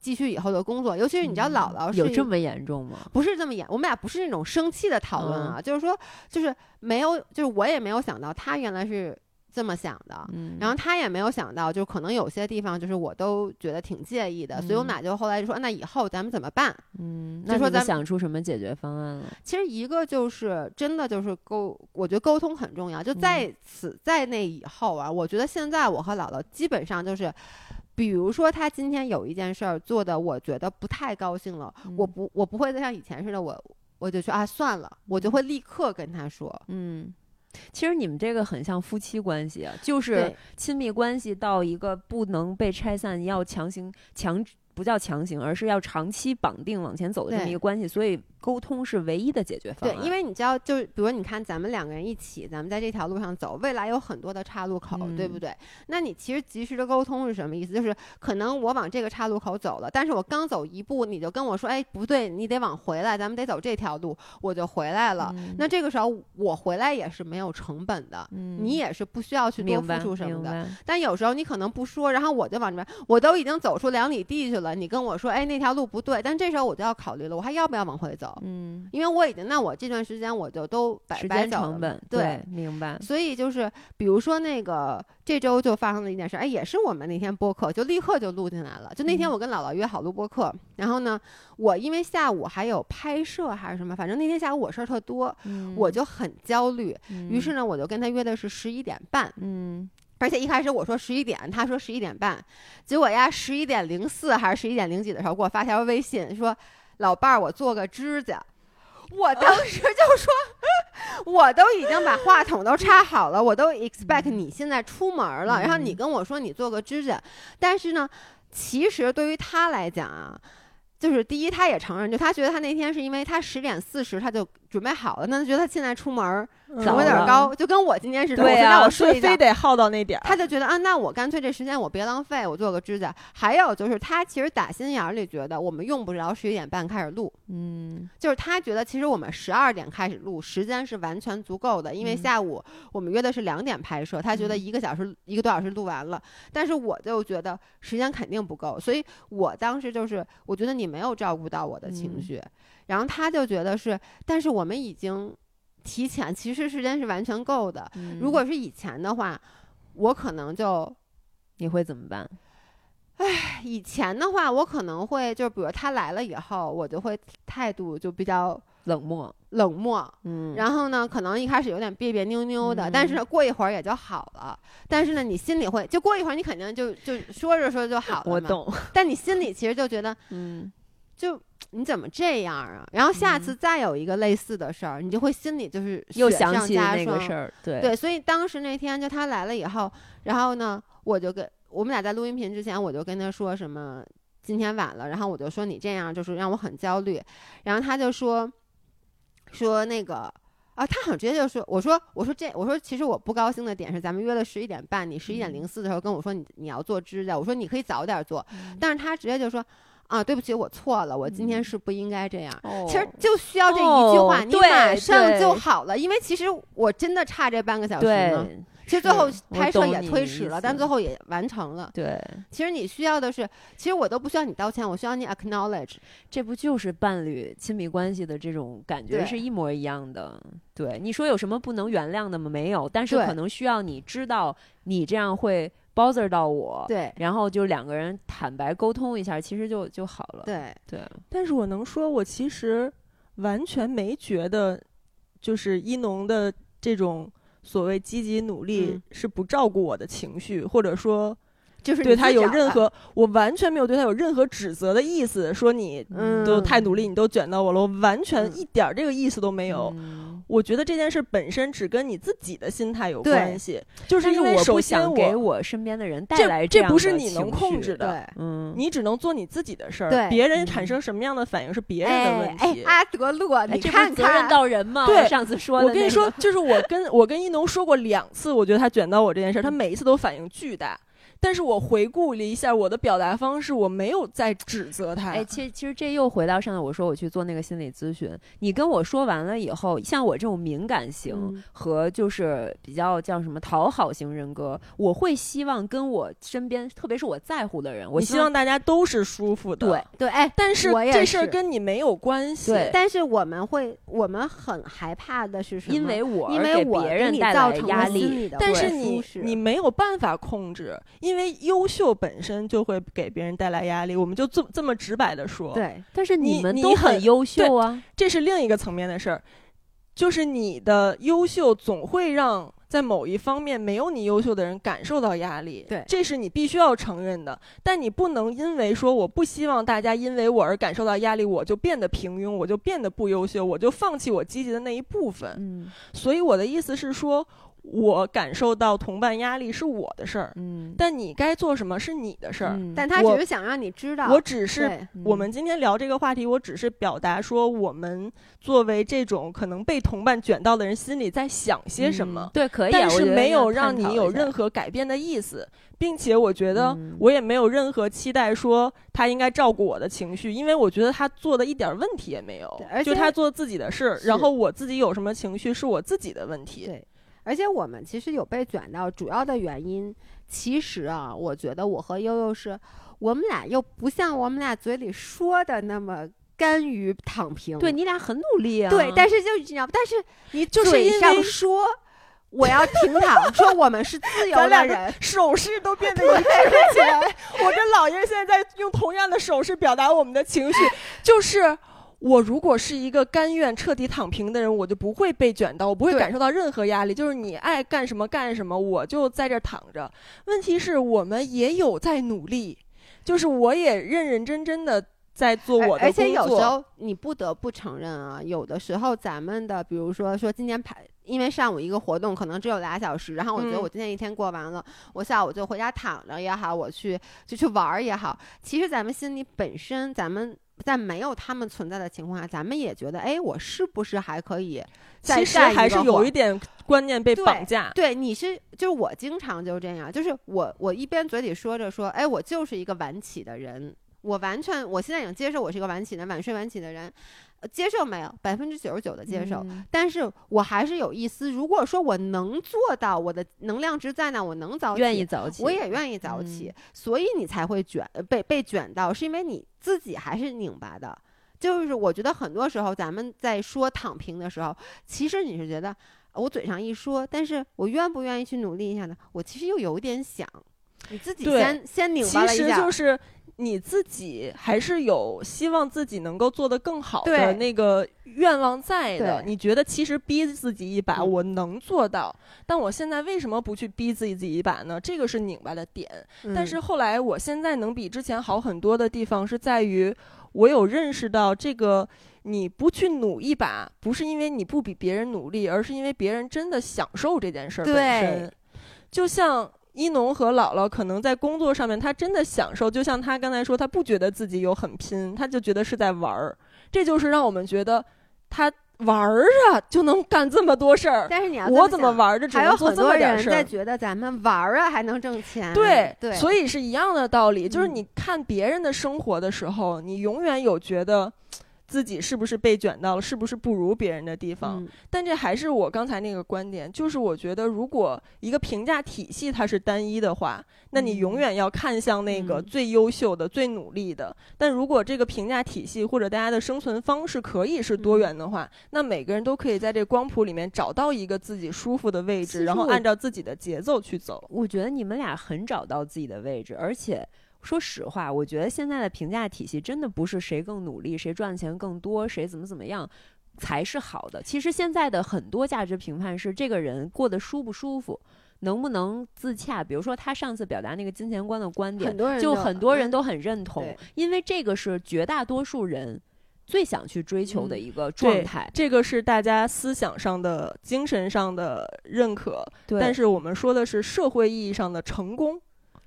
继续以后的工作。尤其是你知道，姥姥是嗯有这么严重吗？不是这么严，我们俩不是那种生气的讨论啊，就是说，就是没有，就是我也没有想到他原来是这么想的。嗯，然后他也没有想到，就可能有些地方就是我都觉得挺介意的，所以我们俩就后来就说，那以后咱们怎么办？嗯，就说咱想出什么解决方案了？其实一个就是真的就是沟，我觉得沟通很重要。就在此在那以后啊，我觉得现在我和姥姥基本上就是，比如说他今天有一件事儿做的，我觉得不太高兴了，我嗯不我不会再像以前似的，我我就说啊算了，我就会立刻跟他说。嗯，其实你们这个很像夫妻关系啊，就是亲密关系到一个不能被拆散，要强行强不叫强行，而是要长期绑定往前走的这么一个关系，所以沟通是唯一的解决方对，案。因为你知道，就是比如你看咱们两个人一起，咱们在这条路上走，未来有很多的岔路口，对不嗯对？那你其实及时的沟通是什么意思？就是可能我往这个岔路口走了，但是我刚走一步，你就跟我说，哎，不对，你得往回来，咱们得走这条路，我就回来了。嗯那这个时候我回来也是没有成本的，嗯你也是不需要去多付出什么的。但有时候你可能不说，然后我就往这边，我都已经走出两里地去了，你跟我说，哎，那条路不对，但这时候我就要考虑了，我还要不要往回走？嗯，因为我已经，那我这段时间我就都白时间成本对。明白。所以就是，比如说那个这周就发生了一件事，哎，也是我们那天播客就立刻就录进来了。就那天嗯我跟姥姥约好录播客，然后呢，我因为下午还有拍摄还是什么，反正那天下午我事儿特多，我就很焦虑。于是呢，我就跟他约的是十一点半，嗯，而且一开始我说十一点，他说十一点半，结果呀十一点零四还是十一点零几的时候给我发条微信说：“老伴儿，我做个指甲。”我当时就说，[LAUGHS] 我都已经把话筒都插好了，我都 expect 你现在出门了，然后你嗯跟我说你做个指甲，但是呢，其实对于他来讲啊。就是第一，他也承认，就他觉得他那天是因为他十点四十他就准备好了，那他觉得他现在出门儿嗯成本有点高，就跟我今天似的。对呀、我说那我所睡一觉以非得耗到那点儿。他就觉得啊，那我干脆这时间我别浪费，我做个指甲。还有就是他其实打心眼儿里觉得我们用不着十一点半开始录，嗯就是他觉得其实我们十二点开始录，时间是完全足够的，因为嗯下午我们约的是两点拍摄，他觉得嗯一个小时、一个多小时录完了，但是我就觉得时间肯定不够，所以我当时就是我觉得你没有照顾到我的情嗯绪，然后他就觉得是，但是我们已经提前，其实时间是完全够的。嗯如果是以前的话，我可能就你会怎么办？以前的话，我可能会就比如他来了以后，我就会态度就比较冷漠，冷漠，嗯，然后呢，可能一开始有点别别扭扭的，嗯但是过一会儿也就好了。但是呢，你心里会就过一会儿，你肯定就就说着说着就好了嘛。我懂，但你心里其实就觉得，[LAUGHS] 嗯就你怎么这样啊？然后下次嗯。再有一个类似的事儿，你就会心里就是又想起那个事儿，对。对，所以当时那天就他来了以后，然后呢，我就跟我们俩在录音频之前，我就跟他说什么今天晚了，然后我就说你这样就是让我很焦虑，然后他就说说那个。啊，他好像直接就说，我说 [LAUGHS] 我说这我说其实我不高兴的点是咱们约了十一点半，你十一点零四的时候跟我说你你要做指甲，我说你可以早点做，但是他直接就说啊对不起我错了，我今天嗯是不应该这样。哦其实就需要这一句话，你马上就好了，因为其实我真的差这半个小时呢。其实最后拍摄也推迟了，但最后也完成了。对，其实你需要的是，其实我都不需要你道歉，我需要你 acknowledge。这不就是伴侣亲密关系的这种感觉是一模一样的？对，你说有什么不能原谅的吗？没有，但是可能需要你知道你这样会 bother 到我，对。然后就两个人坦白沟通一下，其实就就好了。对，对，但是我能说，我其实完全没觉得，就是一农的这种所谓积极努力嗯。是不照顾我的情绪，或者说就是对他有任何，我完全没有对他有任何指责的意思，说你嗯都太努力，你都卷到我了，我完全嗯一点儿这个意思都没有。嗯我觉得这件事本身只跟你自己的心态有关系，就是因为我不首先想给我身边的人带来这样的不是你能控制的，对。嗯，你只能做你自己的事儿，对别人嗯产生什么样的反应是别人的哎问题。，哎阿德勒，哎你看责任看，到人吗？[LAUGHS] 对我上次说的、我跟你说，，就是我跟我跟一农说过两次，我觉得他卷到我这件事儿，他每一次都反应巨大。但是我回顾了一下我的表达方式，我没有在指责他。哎，其实其实这又回到上次我说我去做那个心理咨询，你跟我说完了以后，像我这种敏感型嗯和就是比较叫什么讨好型人格，我会希望跟我身边，特别是我在乎的人，我我希望大家都是舒服的。对，对，哎，但是这事儿跟你没有关系。对但是我们会，我们很害怕的是什么？因为我因为我给别人带你造成来压力，但是你你没有办法控制，因为优秀本身就会给别人带来压力。我们就这这么直白的说，，对但是你们都你很优秀啊，这是另一个层面的事儿，就是你的优秀总会让在某一方面没有你优秀的人感受到压力，对这是你必须要承认的。但你不能因为说我不希望大家因为我而感受到压力，我就变得平庸，我就变得不优秀，我就放弃我积极的那一部分。嗯所以我的意思是说，我感受到同伴压力是我的事儿，嗯，但你该做什么是你的事儿。嗯但他只是想让你知道，我只是对我们今天聊这个话题，我只是表达说，我们作为这种可能被同伴卷到的人，心里在想些什么嗯。对，可以啊，但是没有让你有任何改变的意思，并且我觉得嗯我也没有任何期待说他应该照顾我的情绪，因为我觉得他做的一点问题也没有就且他做自己的事，是然后我自己有什么情绪是我自己的问题。对而且我们其实有被卷到，主要的原因，其实啊，我觉得我和悠悠是，我们俩又不像我们俩嘴里说的那么甘于躺平。对你俩很努力啊，对，但是就你知道，但是你就是因嘴上为说我要平躺，说我们是自由的人，手势都变得一致起来。[LAUGHS] 我跟老爷现在在用同样的手势表达我们的情绪，就是。我如果是一个甘愿彻底躺平的人，我就不会被卷到，我不会感受到任何压力。就是你爱干什么干什么，我就在这儿躺着。问题是我们也有在努力，就是我也认认真真的在做我的而而且工作。有时候你不得不承认啊，有的时候咱们的，比如说说今天排，因为上午一个活动可能只有俩小时，然后我觉得嗯我今天一天过完了，我下午就回家躺着也好，我去就去玩儿也好，其实咱们心里本身，咱们在没有他们存在的情况下，咱们也觉得，哎，我是不是还可以再其实还是个有一点观念被绑架。对，你是就是我经常就这样，就是我我一边嘴里说着说，哎，我就是一个晚起的人，我完全我现在已经接受我是一个晚起的晚睡晚起的人，呃接受没有百分之九十九的接受，嗯但是我还是有一丝，如果说我能做到，我的能量值在那，我能早起，愿意早起，我也愿意早起，嗯所以你才会卷呃被被卷到，是因为你自己还是拧巴的。就是我觉得很多时候咱们在说躺平的时候，其实你是觉得呃我嘴上一说，但是我愿不愿意去努力一下呢？我其实又有点想，你自己对先先拧巴其实了一下，就是你自己还是有希望自己能够做得更好的那个愿望在的。你觉得其实逼自己一把，嗯我能做到，但我现在为什么不去逼自己自己一把呢？这个是拧巴的点。但嗯是后来我现在能比之前好很多的地方是在于，我有认识到这个。你不去努一把，不是因为你不比别人努力，而是因为别人真的享受这件事儿本身。就像一农和姥姥可能在工作上面，他真的享受，就像他刚才说，他不觉得自己有很拼，他就觉得是在玩儿。这就是让我们觉得他玩儿啊就能干这么多事儿，但是你要我怎么玩儿着只还有能做这很多么点事儿。人在觉得咱们玩儿啊还能挣钱，对对，所以是一样的道理，就是嗯你看别人的生活的时候，你永远有觉得自己是不是被卷到了，是不是不如别人的地方。嗯但这还是我刚才那个观点，就是我觉得如果一个评价体系它是单一的话，那你永嗯远要看向那个嗯最优秀的、最努力的。但如果这个评价体系或者大家的生存方式可以是多嗯元的话，那每个人都可以在这光谱里面找到一个自己舒服的位置，然后按照自己的节奏去走。我觉得你们俩很找到自己的位置，而且说实话，我觉得现在的评价体系真的不是谁更努力、谁赚钱更多、谁怎么怎么样才是好的。其实现在的很多价值评判是这个人过得舒不舒服。能不能自洽？比如说他上次表达那个金钱观的观点，很多人就很多人嗯都很认同对，因为这个是绝大多数人最想去追求的嗯一个状对态。这个是大家思想上的、精神上的认可，但是我们说的是社会意义上的成功，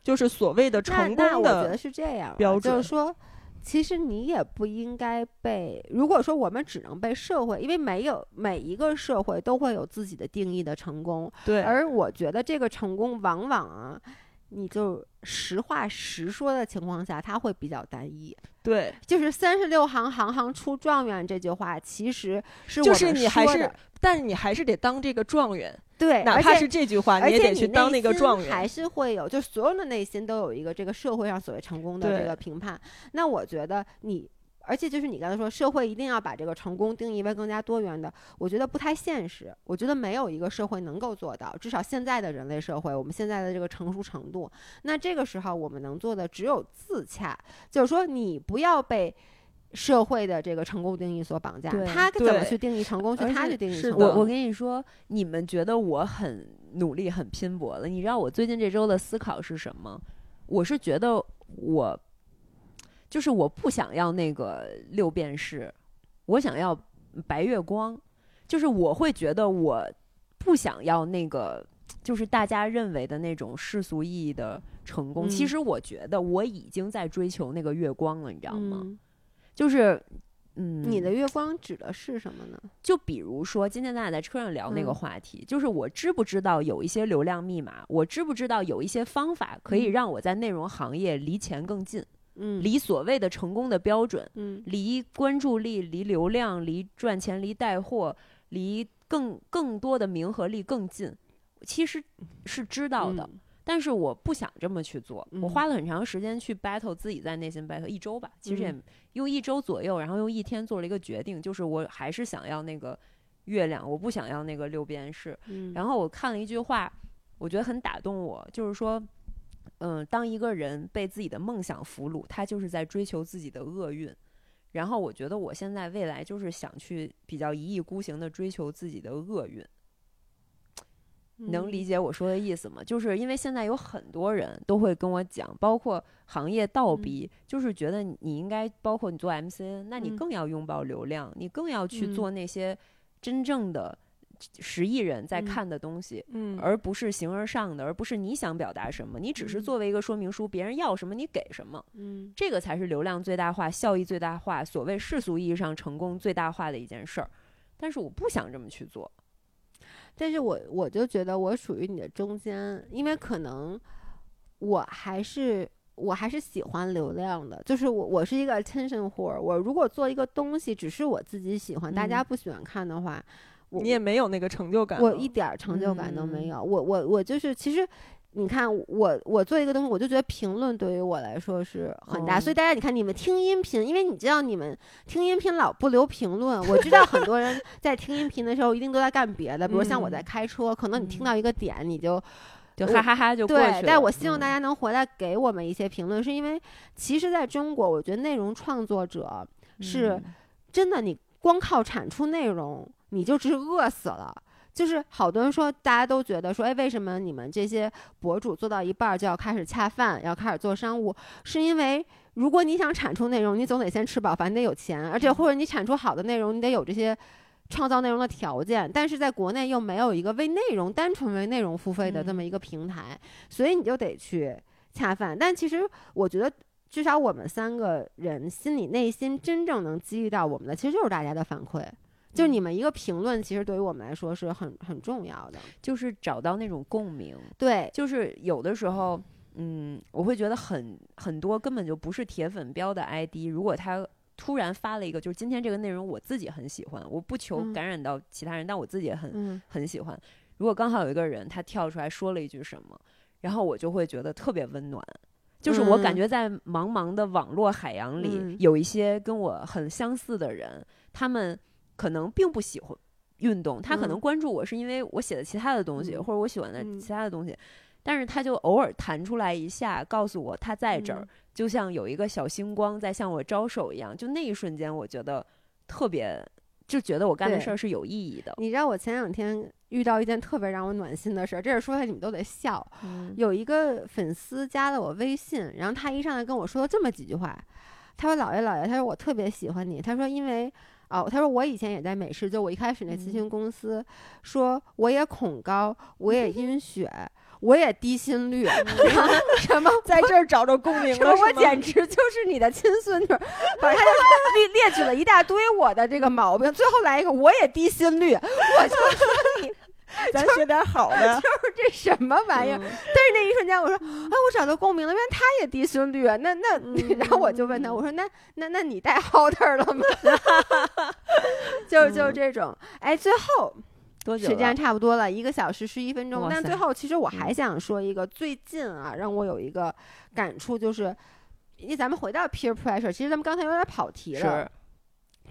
就是所谓的那成功的我觉得是这样啊，标准就是说，其实你也不应该被，如果说我们只能被社会，因为没有每一个社会都会有自己的定义的成功，对，而我觉得这个成功往往啊，你就实话实说的情况下，它会比较单一。对，就是三十六行，行行出状元这句话，其实是就是你还是但是你还是得当这个状元，对，哪怕是这句话，你也得去当那个状元。还是会有，就所有的内心都有一个这个社会上所谓成功的这个评判。那我觉得你，而且就是你刚才说，社会一定要把这个成功定义为更加多元的，我觉得不太现实。我觉得没有一个社会能够做到，至少现在的人类社会，我们现在的这个成熟程度，那这个时候我们能做的只有自洽，就是说你不要被。社会的这个成功定义所绑架，他怎么去定义成功，去他去定义成功。我我跟你说，你们觉得我很努力、很拼搏了？你知道我最近这周的思考是什么？我是觉得我就是我不想要那个六便士，我想要白月光。就是我会觉得我不想要那个就是大家认为的那种世俗意义的成功。其嗯实我觉得我已经在追求那个月光了，你知道吗？嗯就是。嗯，你的月光指的是什么呢？就比如说，今天咱俩在车上聊那个嗯话题，就是我知不知道有一些流量密码，我知不知道有一些方法可以嗯让我在内容行业离钱更近，嗯离所谓的成功的标准，嗯离关注力、离流量、离赚钱、离带货、离更更多的名和利更近。其实是知道的，嗯但是我不想这么去做。我嗯花了很长时间去 battle 自己在内心 battle 一周吧，其实也嗯用一周左右，然后用一天做了一个决定，就是我还是想要那个月亮，我不想要那个六便士。嗯然后我看了一句话，我觉得很打动我，就是说，嗯，当一个人被自己的梦想俘虏，他就是在追求自己的厄运。然后我觉得我现在未来就是想去比较一意孤行的追求自己的厄运。能理解我说的意思吗？就是因为现在有很多人都会跟我讲，包括行业倒逼，就是觉得你应该，包括你做 MCN，那你嗯更要拥抱流量，你更要去嗯做那些真正的十亿人在嗯看的东西，嗯。而不是形而上的，而不是你想表达什么，你只是嗯。作为一个说明书，别人要什么你给什么，嗯。这个才是流量最大化、效益最大化、所谓世俗意义上成功最大化的一件事儿。但是我不想这么去做，但是我我就觉得我属于你的中间，因为可能我还是我还是喜欢流量的，就是我我是一个 attention whore，我如果做一个东西只是我自己喜欢，大家嗯。不喜欢看的话，我你也没有那个成就感。我一点儿成就感都没嗯有。我我我就是其实。你看我，我做一个东西，我就觉得评论对于我来说是很大，哦所以大家你看，你们听音频，因为你知道你们听音频老不留评论，我知道很多人 [LAUGHS] 在听音频的时候一定都在干别的，比如像我在嗯开车，可能你听嗯到一个点你就就哈哈哈就过去了。对，但我希望大嗯家能回来给我们一些评论，是因为其实在中国，我觉得内容创作者是嗯真的，你光靠产出内容，你就只是饿死了。就是好多人说，大家都觉得说，哎，为什么你们这些博主做到一半儿就要开始恰饭，要开始做商务？是因为如果你想产出内容，你总得先吃饱饭，你得有钱，而且或者你产出好的内容，你得有这些创造内容的条件。但是在国内又没有一个为内容单纯为内容付费的这么一个平台，所以你就得去恰饭。但其实我觉得。至少我们三个人心里内心真正能激励到我们的，其实就是大家的反馈。就是你们一个评论，其实对于我们来说是很很重要的。就是找到那种共鸣，对，就是有的时候，嗯，我会觉得很很多根本就不是铁粉标的 ID，如果他突然发了一个，就是今天这个内容我自己很喜欢，我不求嗯。感染到其他人，但我自己也很嗯。很喜欢。如果刚好有一个人他跳出来说了一句什么，然后我就会觉得特别温暖。就是我感嗯。觉在茫茫的网络海洋里，嗯。有一些跟我很相似的人，他们可能并不喜欢运动，他可能嗯关注我是因为我写的其他的东西，嗯或者我喜欢的嗯其他的东西，但是他就偶尔弹出来一下，告诉我他在这儿，嗯就像有一个小星光在向我招手一样，就那一瞬间，我觉得特别，就觉得我干的事儿是有意义的。你知道我前两天遇到一件特别让我暖心的事儿，这事说出来你们都得笑。嗯有一个粉丝加了我微信，然后他一上来跟我说了这么几句话，他说：“姥爷姥爷，他说我特别喜欢你，他说因为。”哦，他说我以前也在美式，就我一开始那咨询公司，说我也恐高，我也晕血，我也低心率，[LAUGHS] 什么 [LAUGHS] 在这儿找着共鸣了，我简直就是你的亲孙女儿，反正他就列列举了一大堆我的这个毛病，最后来一个我也低心率，我就说你 [LAUGHS] 咱学点好的。[LAUGHS] 就是这什么玩意儿？嗯但是那一瞬间我说，哎，我找到共鸣了，因为他也低心率啊，那那，[LAUGHS] 然后我就问他，我说那那那你带 halter 了吗？就就这种，哎，最后多久时间？差不多了，一个小时十一分钟。但最后，其实我还嗯想说一个，最近啊，让我有一个感触，就是，因为咱们回到 peer pressure，其实咱们刚才有点跑题了是，，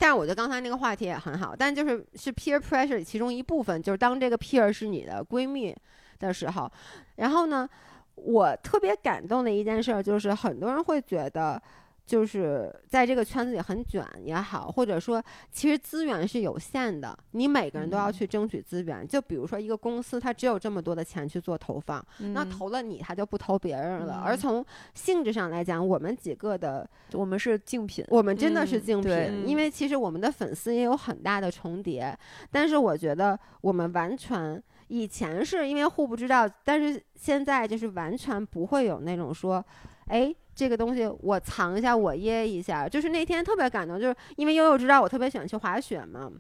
但是我觉得刚才那个话题也很好，但就是是 peer pressure 其中一部分，就是当这个 peer 是你的闺蜜的时候，然后呢，我特别感动的一件事儿就是很多人会觉得。就是在这个圈子里很卷也好，或者说其实资源是有限的，你每个人都要嗯。去争取资源。就比如说一个公司，它只有这么多的钱去做投放，那嗯。投了你，他就不投别人了。而嗯。从性质上来讲，我们几个的我们是竞品，我们真的是嗯竞品，对。因为其实我们的粉丝也有很大的重叠，但是我觉得我们完全以前是因为互不知道，但是现在就是完全不会有那种说，哎，这个东西我藏一下，我掖一下。就是那天特别感动，就是因为悠悠知道我特别喜欢去滑雪嘛。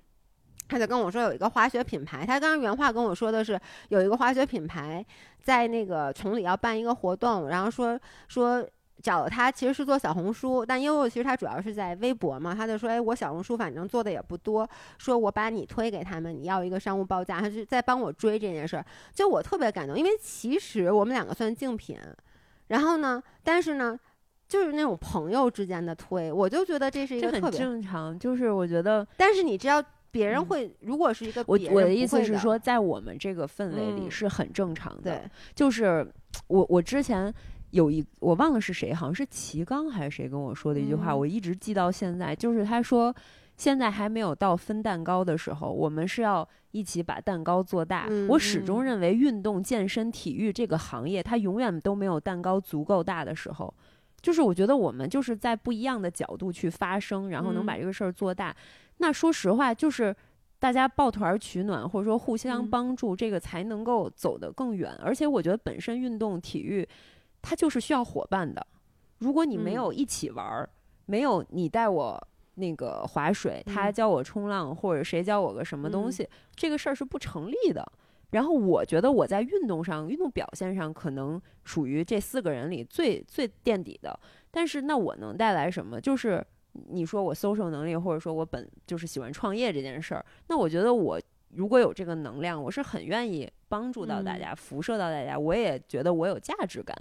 他就跟我说有一个滑雪品牌，他刚刚原话跟我说的是有一个滑雪品牌在那个崇礼要办一个活动，然后说说找他其实是做小红书，但悠悠其实他主要是在微博嘛，他就说哎我小红书反正做的也不多，说我把你推给他们，你要一个商务报价，他就在帮我追这件事儿，就我特别感动，因为其实我们两个算竞品，然后呢，但是呢。就是那种朋友之间的推，我就觉得这是一个特很别，正常。就是我觉得，但是你知道别人会，如果是一个我别人我的意思是说，在我们这个氛围里嗯是很正常的。对，就是我我之前有一我忘了是谁，好像是齐刚还是谁跟我说的一句话，嗯我一直记到现在。就是他说，现在还没有到分蛋糕的时候，我们是要一起把蛋糕做大。嗯我始终嗯认为，运动、健身、体育这个行业，它永远都没有蛋糕足够大的时候。就是我觉得我们就是在不一样的角度去发声，然后能把嗯这个事儿做大。那说实话，就是大家抱团儿取暖，或者说互相嗯帮助，这个才能够走得更远。而且我觉得本身运动体育，它就是需要伙伴的。如果你没嗯有一起玩儿，没有你带我那个划水，他嗯教我冲浪，或者谁教我个什么东嗯西，这个事儿是不成立的。然后我觉得我在运动上、运动表现上可能属于这四个人里最最垫底的。但是那我能带来什么？就是你说我 social 能力，或者说我本就是喜欢创业这件事儿，那我觉得我如果有这个能量，我是很愿意帮助到大嗯家，辐射到大家，我也觉得我有价值感，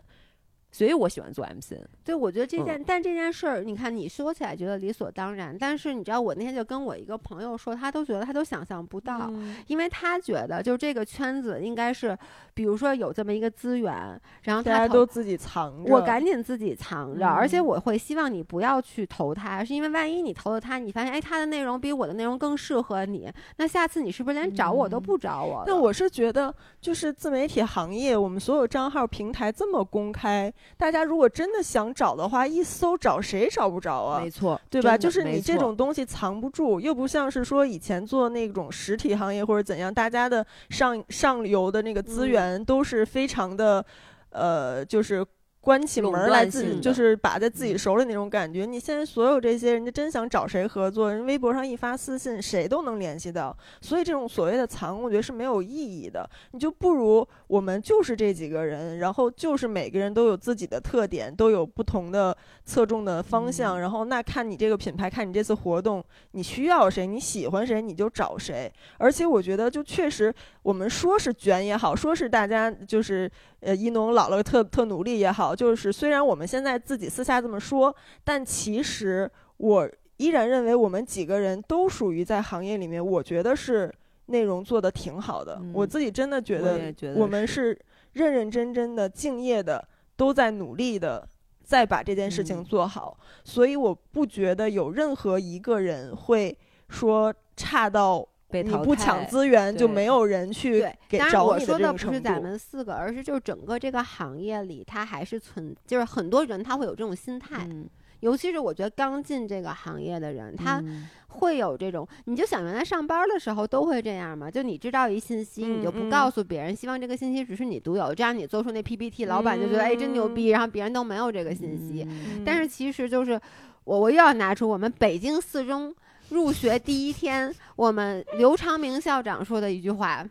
所以我喜欢做 MCN。对，我觉得这嗯件，但这件事儿，你看你说起来觉得理所当然，但是你知道，我那天就跟我一个朋友说，他都觉得他都想象不到，嗯因为他觉得就这个圈子应该是，比如说有这么一个资源，然后大家都自己藏着，我赶紧自己藏着，而且嗯我会希望你不要去投他，是因为万一你投了他，你发现哎他的内容比我的内容更适合你，那下次你是不是连找我都嗯不找我了？那我是觉得，就是自媒体行业，我们所有账号平台这么公开，大家如果真的想找的话，一搜找谁找不着啊没？错，对吧？就是你这种东西藏不住，又不像是说以前做那种实体行业或者怎样，大家的上上游的那个资嗯源都是非常的，呃，就是。关起门来自己就是把在自己嗯手里那种感觉。你现在所有这些人家真想找谁合作，人微博上一发私信，谁都能联系到。所以这种所谓的藏，我觉得是没有意义的。你就不如我们就是这几个人，然后就是每个人都有自己的特点，都有不同的侧重的方向。嗯然后那看你这个品牌，看你这次活动，你需要谁，你喜欢谁，你就找谁。而且我觉得，就确实我们说是卷也好，说是大家就是呃一农老了特特努力也好，就是虽然我们现在自己私下这么说，但其实我依然认为我们几个人都属于在行业里面，我觉得是内容做的挺好的。我嗯自己真的觉我得我们是认认真真的、敬业的，都在努力的。再把这件事情嗯做好，所以我不觉得有任何一个人会说差到被淘你不抢资源就没有人去对，给当然我说的不是。咱们四个，而是就是整个这个行业里，它还是存，就是很多人他会有这种心态，嗯，尤其是我觉得刚进这个行业的人，他嗯会有这种，你就想原来上班的时候都会这样嘛，就你知道一信息，你就不告诉别人，希望这个信息只是你独有，这样你做出那 PPT，老板就觉得、哎真牛逼，然后别人都没有这个信息。嗯但是其实就是我我又要拿出我们北京四中入学第一天，我们刘长明校长说的一句话，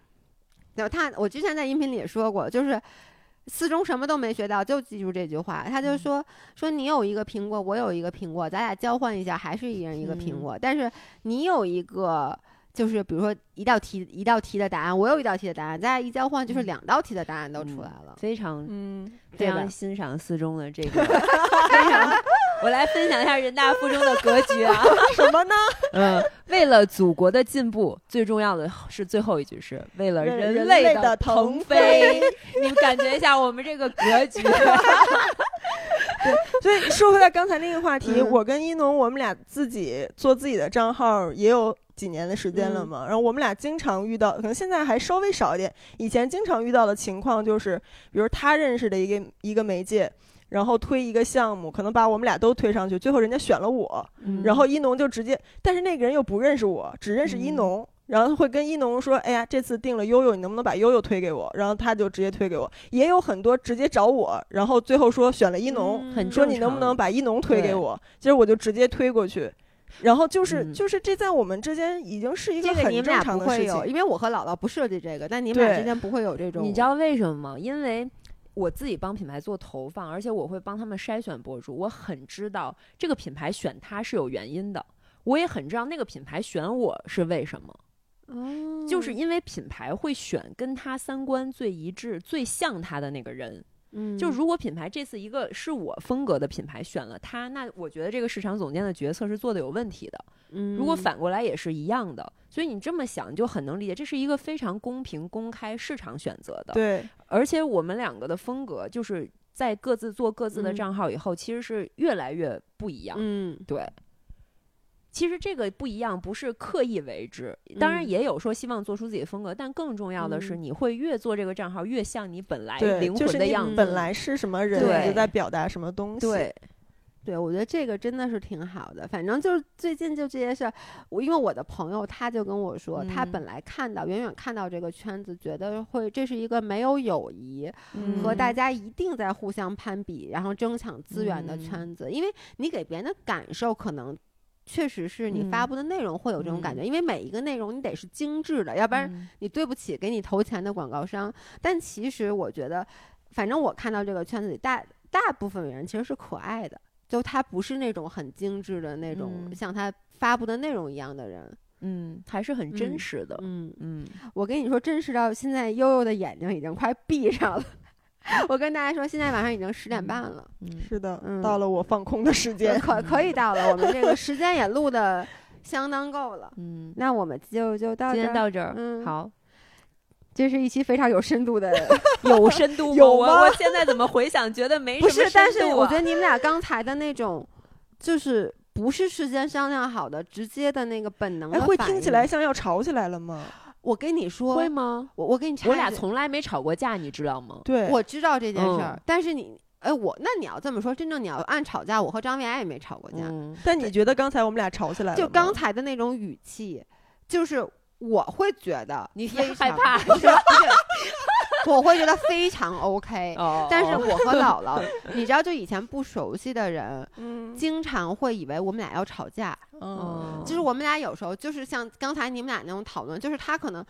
就他我之前在音频里也说过，就是。四中什么都没学到，就记住这句话。他就说、说你有一个苹果，我有一个苹果，咱俩交换一下，还是一人一个苹果。但是你有一个，就是比如说一道题一道题的答案，我有一道题的答案，咱俩一交换，就是嗯两道题的答案都出来了。非常嗯，非常欣赏四中的这个 [LAUGHS] [LAUGHS] 非常。我来分享一下人大附中的格局啊，[LAUGHS] 什么呢？[LAUGHS] 嗯，为了祖国的进步，最重要的是最后一句是为了人人类类的腾腾飞。[LAUGHS] 你们感觉一下我们这个格局，对所以说回来刚才那个话题，嗯我跟一农我们俩自己做自己的账号也有几年的时间了嗯嘛，然后我们俩经常遇到，可能现在还稍微少一点，以前经常遇到的情况就是，比如他认识的一个一个媒介。然后推一个项目，可能把我们俩都推上去，最后人家选了我，嗯然后一农就直接，但是那个人又不认识我，只认识一农，然后会跟一农说：“哎呀，这次定了悠悠，你能不能把悠悠推给我？”然后他就直接推给我。也有很多直接找我，然后最后说选了一农，嗯很说你能不能把一农推给我？其实我就直接推过去。然后就是、嗯就是这在我们之间已经是一个很正你们俩常的事不会有，情。因为我和姥姥不涉及这个，但你们俩之间不会有这种。你知道为什么吗？因为我自己帮品牌做投放，而且我会帮他们筛选博主，我很知道这个品牌选他是有原因的，我也很知道那个品牌选我是为什么。哦，就是因为品牌会选跟他三观最一致、最像他的那个人。嗯，就如果品牌这次一个是我风格的品牌选了它，那我觉得这个市场总监的决策是做的有问题的。嗯，如果反过来也是一样的，所以你这么想就很能理解，这是一个非常公平、公开市场选择的。对，而且我们两个的风格就是在各自做各自的嗯账号以后，其实是越来越不一样。嗯对。其实这个不一样，不是刻意为之，当然嗯也有说希望做出自己的风格，但更重要的是，嗯你会越做这个账号越像你本来，灵就是你魂的样子。本来是什么人，你就在表达什么东西。对，对，我觉得这个真的是挺好的。反正就是最近就这些事儿，我因为我的朋友他就跟我说，他嗯本来看到远远看到这个圈子，觉得会这是一个没有友谊嗯和大家一定在互相攀比，然后争抢资源的嗯圈子，因为你给别人的感受可能。确实是你发嗯布的内容会有这种感觉，嗯因为每一个内容你得是精致的，要不然嗯你对不起给你投钱的广告商。但其实我觉得，反正我看到这个圈子里大大部分人其实是可爱的，就他不是那种很精致的那种，嗯像他发布的内容一样的人。嗯，还是很真嗯实的。嗯，嗯，我跟你说，真实到现在悠悠的眼睛已经快闭上了。[LAUGHS] 我跟大家说，现在晚上已经十点半了，嗯是的，嗯到了我放空的时间。可可以到了，我们这个时间也录的相当够了。嗯，那我们就就到今这儿，天到这儿，嗯好，这是一期非常有深度的 [LAUGHS] 有深度吗？[LAUGHS] 有吗我我现在怎么回想，觉得没什不是，么深但是我觉得你们俩刚才的那种，就是不是事先商量好的，直接的那个本能会听起来像要吵起来了吗？我跟你说，会吗？我我跟你插我俩从来没吵过架，你知道吗？对，我知道这件事儿，嗯但是你，哎，我那你要这么说，真正你要按吵架，我和张薇爱也没吵过架，嗯，但你觉得刚才我们俩吵起来了？就刚才的那种语气，就是我会觉得你非常害怕是不是，[LAUGHS] [LAUGHS] 我会觉得非常 OK。哦但是我和姥姥，[LAUGHS] 你知道，就以前不熟悉的人，嗯经常会以为我们俩要吵架。嗯，就是我们俩有时候就是像刚才你们俩那种讨论，就是他可能。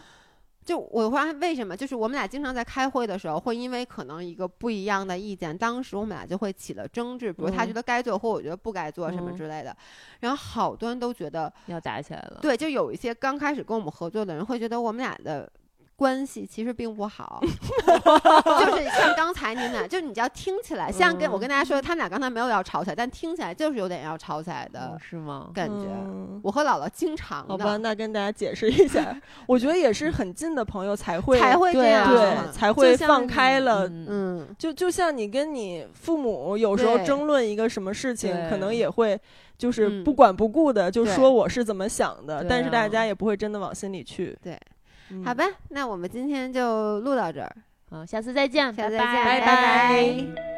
就我会发现为什么，就是我们俩经常在开会的时候，会因为可能一个不一样的意见，当时我们俩就会起了争执，比如他嗯觉得该做或我觉得不该做什么嗯之类的。然后好多人都觉得，要打起来了。对，就有一些刚开始跟我们合作的人会觉得我们俩的关系其实并不好，[LAUGHS] 就是像刚才你们俩，就你只要听起来，像跟我跟大家说，他们俩刚才没有要吵起来，但听起来就是有点要吵起来的嗯，是吗？感觉。嗯我和姥姥经常好吧，那跟大家解释一下，[LAUGHS] 我觉得也是很近的朋友才会才会这样，对才会放开了。嗯嗯，就就像你跟你父母有时候争论一个什么事情，可能也会就是嗯不管不顾的就说我是怎么想的，对但是大啊家也不会真的往心里去。对嗯，好吧，那我们今天就录到这儿，好，下次再见，下次再拜。见，拜拜。拜拜